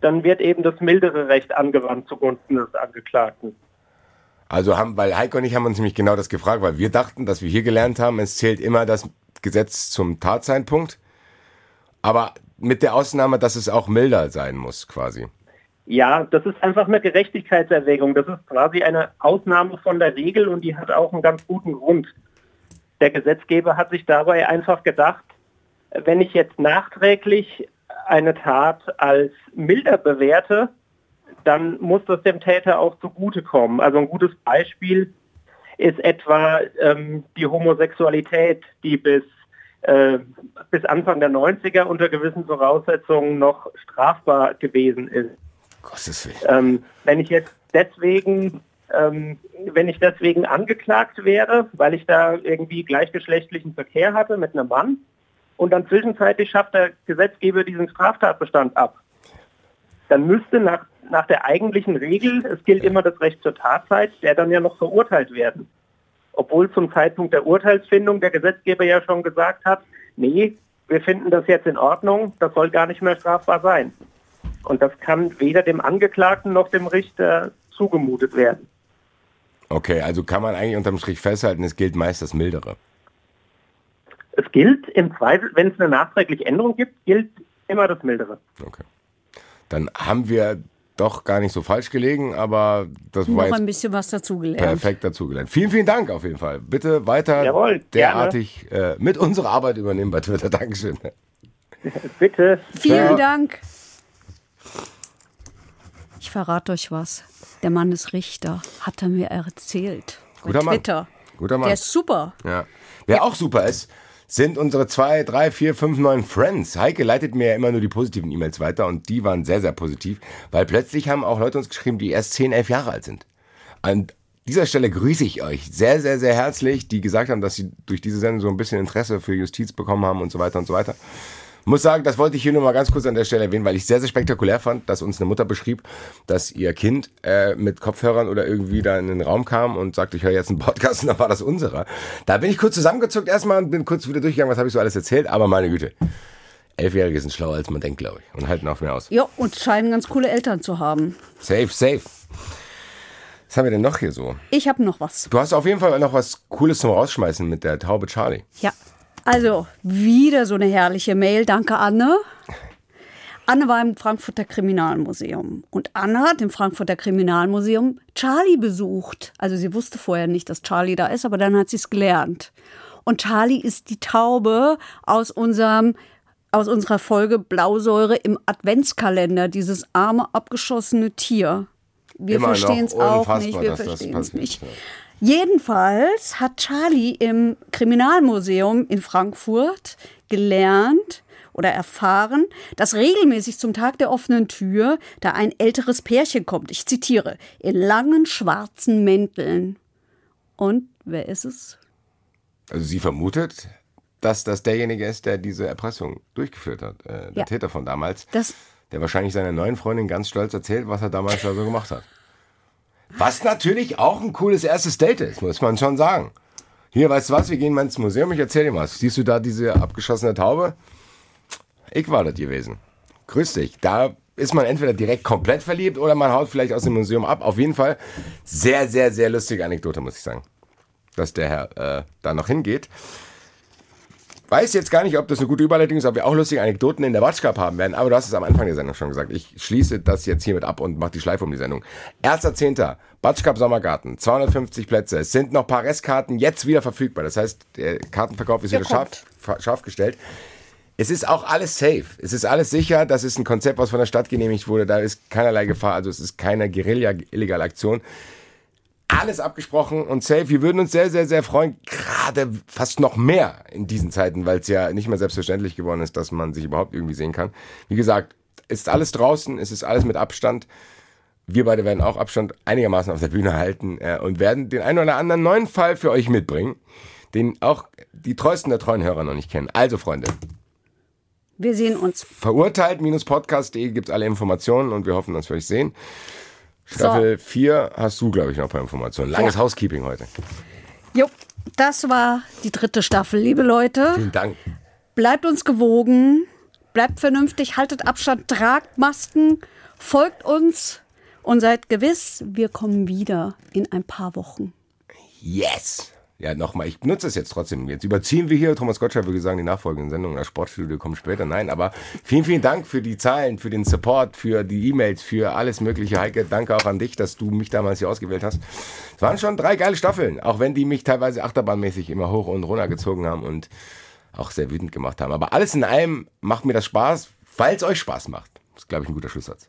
dann wird eben das mildere Recht angewandt zugunsten des Angeklagten. Also haben, weil Heiko und ich haben uns nämlich genau das gefragt, weil wir dachten, dass wir hier gelernt haben, es zählt immer das Gesetz zum Tatzeitpunkt, aber mit der Ausnahme, dass es auch milder sein muss, quasi. Ja, das ist einfach eine Gerechtigkeitserwägung. Das ist quasi eine Ausnahme von der Regel und die hat auch einen ganz guten Grund. Der Gesetzgeber hat sich dabei einfach gedacht, wenn ich jetzt nachträglich eine Tat als milder bewerte, dann muss das dem Täter auch zugutekommen. Also ein gutes Beispiel ist etwa ähm, die Homosexualität, die bis, äh, bis Anfang der 90er unter gewissen Voraussetzungen noch strafbar gewesen ist. Ähm, wenn ich jetzt deswegen, ähm, wenn ich deswegen angeklagt wäre, weil ich da irgendwie gleichgeschlechtlichen Verkehr hatte mit einem Mann und dann zwischenzeitlich schafft der Gesetzgeber diesen Straftatbestand ab, dann müsste nach, nach der eigentlichen Regel, es gilt immer das Recht zur Tatzeit, der dann ja noch verurteilt werden. Obwohl zum Zeitpunkt der Urteilsfindung der Gesetzgeber ja schon gesagt hat, nee, wir finden das jetzt in Ordnung, das soll gar nicht mehr strafbar sein. Und das kann weder dem Angeklagten noch dem Richter zugemutet werden. Okay, also kann man eigentlich unterm Strich festhalten, es gilt meist das Mildere. Es gilt im Zweifel, wenn es eine nachträgliche Änderung gibt, gilt immer das Mildere. Okay. Dann haben wir doch gar nicht so falsch gelegen, aber das Noch war jetzt ein bisschen was dazugelernt. perfekt dazugelernt. Vielen, vielen Dank auf jeden Fall. Bitte weiter Jawohl, derartig äh, mit unserer Arbeit übernehmen bei Twitter. Dankeschön. Bitte. Vielen Ja. Dank. Ich verrate euch was. Der Mann ist Richter, hat er mir erzählt. Bei Guter Mann. Twitter. Guter Mann. Der ist super. Ja. Wer auch super ist, sind unsere zwei, drei, vier, fünf neuen Friends. Heike leitet mir ja immer nur die positiven E-Mails weiter und die waren sehr, sehr positiv, weil plötzlich haben auch Leute uns geschrieben, die erst 10, 11 Jahre alt sind. An dieser Stelle grüße ich euch sehr, sehr, sehr herzlich, die gesagt haben, dass sie durch diese Sendung so ein bisschen Interesse für Justiz bekommen haben und so weiter und so weiter. Muss sagen, das wollte ich hier nur mal ganz kurz an der Stelle erwähnen, weil ich sehr, sehr spektakulär fand, dass uns eine Mutter beschrieb, dass ihr Kind äh, mit Kopfhörern oder irgendwie da in den Raum kam und sagte, ich höre jetzt einen Podcast und dann war das unserer. Da bin ich kurz zusammengezuckt erstmal und bin kurz wieder durchgegangen, was habe ich so alles erzählt, aber meine Güte. Elfjährige sind schlauer, als man denkt, glaube ich, und halten auf mir aus. Ja, und scheinen ganz coole Eltern zu haben. Safe, safe. Was haben wir denn noch hier so? Ich habe noch was. Du hast auf jeden Fall noch was Cooles zum Rausschmeißen mit der Taube Charlie. Ja. Also, wieder so eine herrliche Mail. Danke, Anne. Anne war im Frankfurter Kriminalmuseum. Und Anne hat im Frankfurter Kriminalmuseum Charlie besucht. Also sie wusste vorher nicht, dass Charlie da ist, aber dann hat sie es gelernt. Und Charlie ist die Taube aus unserem aus unserer Folge Blausäure im Adventskalender, dieses arme abgeschossene Tier. Wir verstehen es auch nicht, wir verstehen es nicht. Jedenfalls hat Charlie im Kriminalmuseum in Frankfurt gelernt, oder erfahren, dass regelmäßig zum Tag der offenen Tür da ein älteres Pärchen kommt. Ich zitiere, in langen schwarzen Mänteln. Und wer ist es? Also sie vermutet, dass das derjenige ist, der diese Erpressung durchgeführt hat. Äh, der ja. Täter von damals. Das der wahrscheinlich seiner neuen Freundin ganz stolz erzählt, was er damals da so gemacht hat. Was natürlich auch ein cooles erstes Date ist, muss man schon sagen. Hier, weißt du was, wir gehen mal ins Museum, ich erzähle dir was. Siehst du da diese abgeschossene Taube? Ich war das gewesen. Grüß dich. Da ist man entweder direkt komplett verliebt oder man haut vielleicht aus dem Museum ab. Auf jeden Fall sehr, sehr, sehr lustige Anekdote, muss ich sagen. Dass der Herr äh, da noch hingeht. Weiß jetzt gar nicht, ob das eine gute Überleitung ist, ob wir auch lustige Anekdoten in der Watchcup haben werden, aber du hast es am Anfang der Sendung schon gesagt. Ich schließe das jetzt hiermit ab und mache die Schleife um die Sendung. 1.10. Batschkap Sommergarten, 250 Plätze. Es sind noch ein paar Restkarten jetzt wieder verfügbar. Das heißt, der Kartenverkauf ist der wieder scharf, scharf gestellt. Es ist auch alles safe. Es ist alles sicher. Das ist ein Konzept, was von der Stadt genehmigt wurde. Da ist keinerlei Gefahr. Also es ist keine Guerilla-illegale Aktion. Alles abgesprochen und safe. Wir würden uns sehr, sehr, sehr freuen. Gerade fast noch mehr in diesen Zeiten, weil es ja nicht mehr selbstverständlich geworden ist, dass man sich überhaupt irgendwie sehen kann. Wie gesagt, ist alles draußen. Es ist alles mit Abstand. Wir beide werden auch Abstand einigermaßen auf der Bühne halten äh, und werden den einen oder anderen neuen Fall für euch mitbringen, den auch die treuesten der treuen Hörer noch nicht kennen. Also, Freunde, wir sehen uns. Verurteilt-podcast.de gibt es alle Informationen und wir hoffen, dass wir euch sehen. Staffel so. 4 hast du, glaube ich, noch ein paar Informationen. Langes ja. Housekeeping heute. Jo, das war die dritte Staffel, liebe Leute. Vielen Dank. Bleibt uns gewogen, bleibt vernünftig, haltet Abstand, tragt Masken, folgt uns und seid gewiss, wir kommen wieder in ein paar Wochen. Yes! Ja, nochmal, ich benutze es jetzt trotzdem. Jetzt überziehen wir hier. Thomas Gottschalk würde sagen, die nachfolgenden Sendungen das Sportstudio kommen später. Nein, aber vielen, vielen Dank für die Zahlen, für den Support, für die E-Mails, für alles Mögliche. Heike, danke auch an dich, dass du mich damals hier ausgewählt hast. Es waren schon drei geile Staffeln, auch wenn die mich teilweise achterbahnmäßig immer hoch und runter gezogen haben und auch sehr wütend gemacht haben. Aber alles in allem macht mir das Spaß, es euch Spaß macht. Das ist, glaube ich, ein guter Schlusssatz.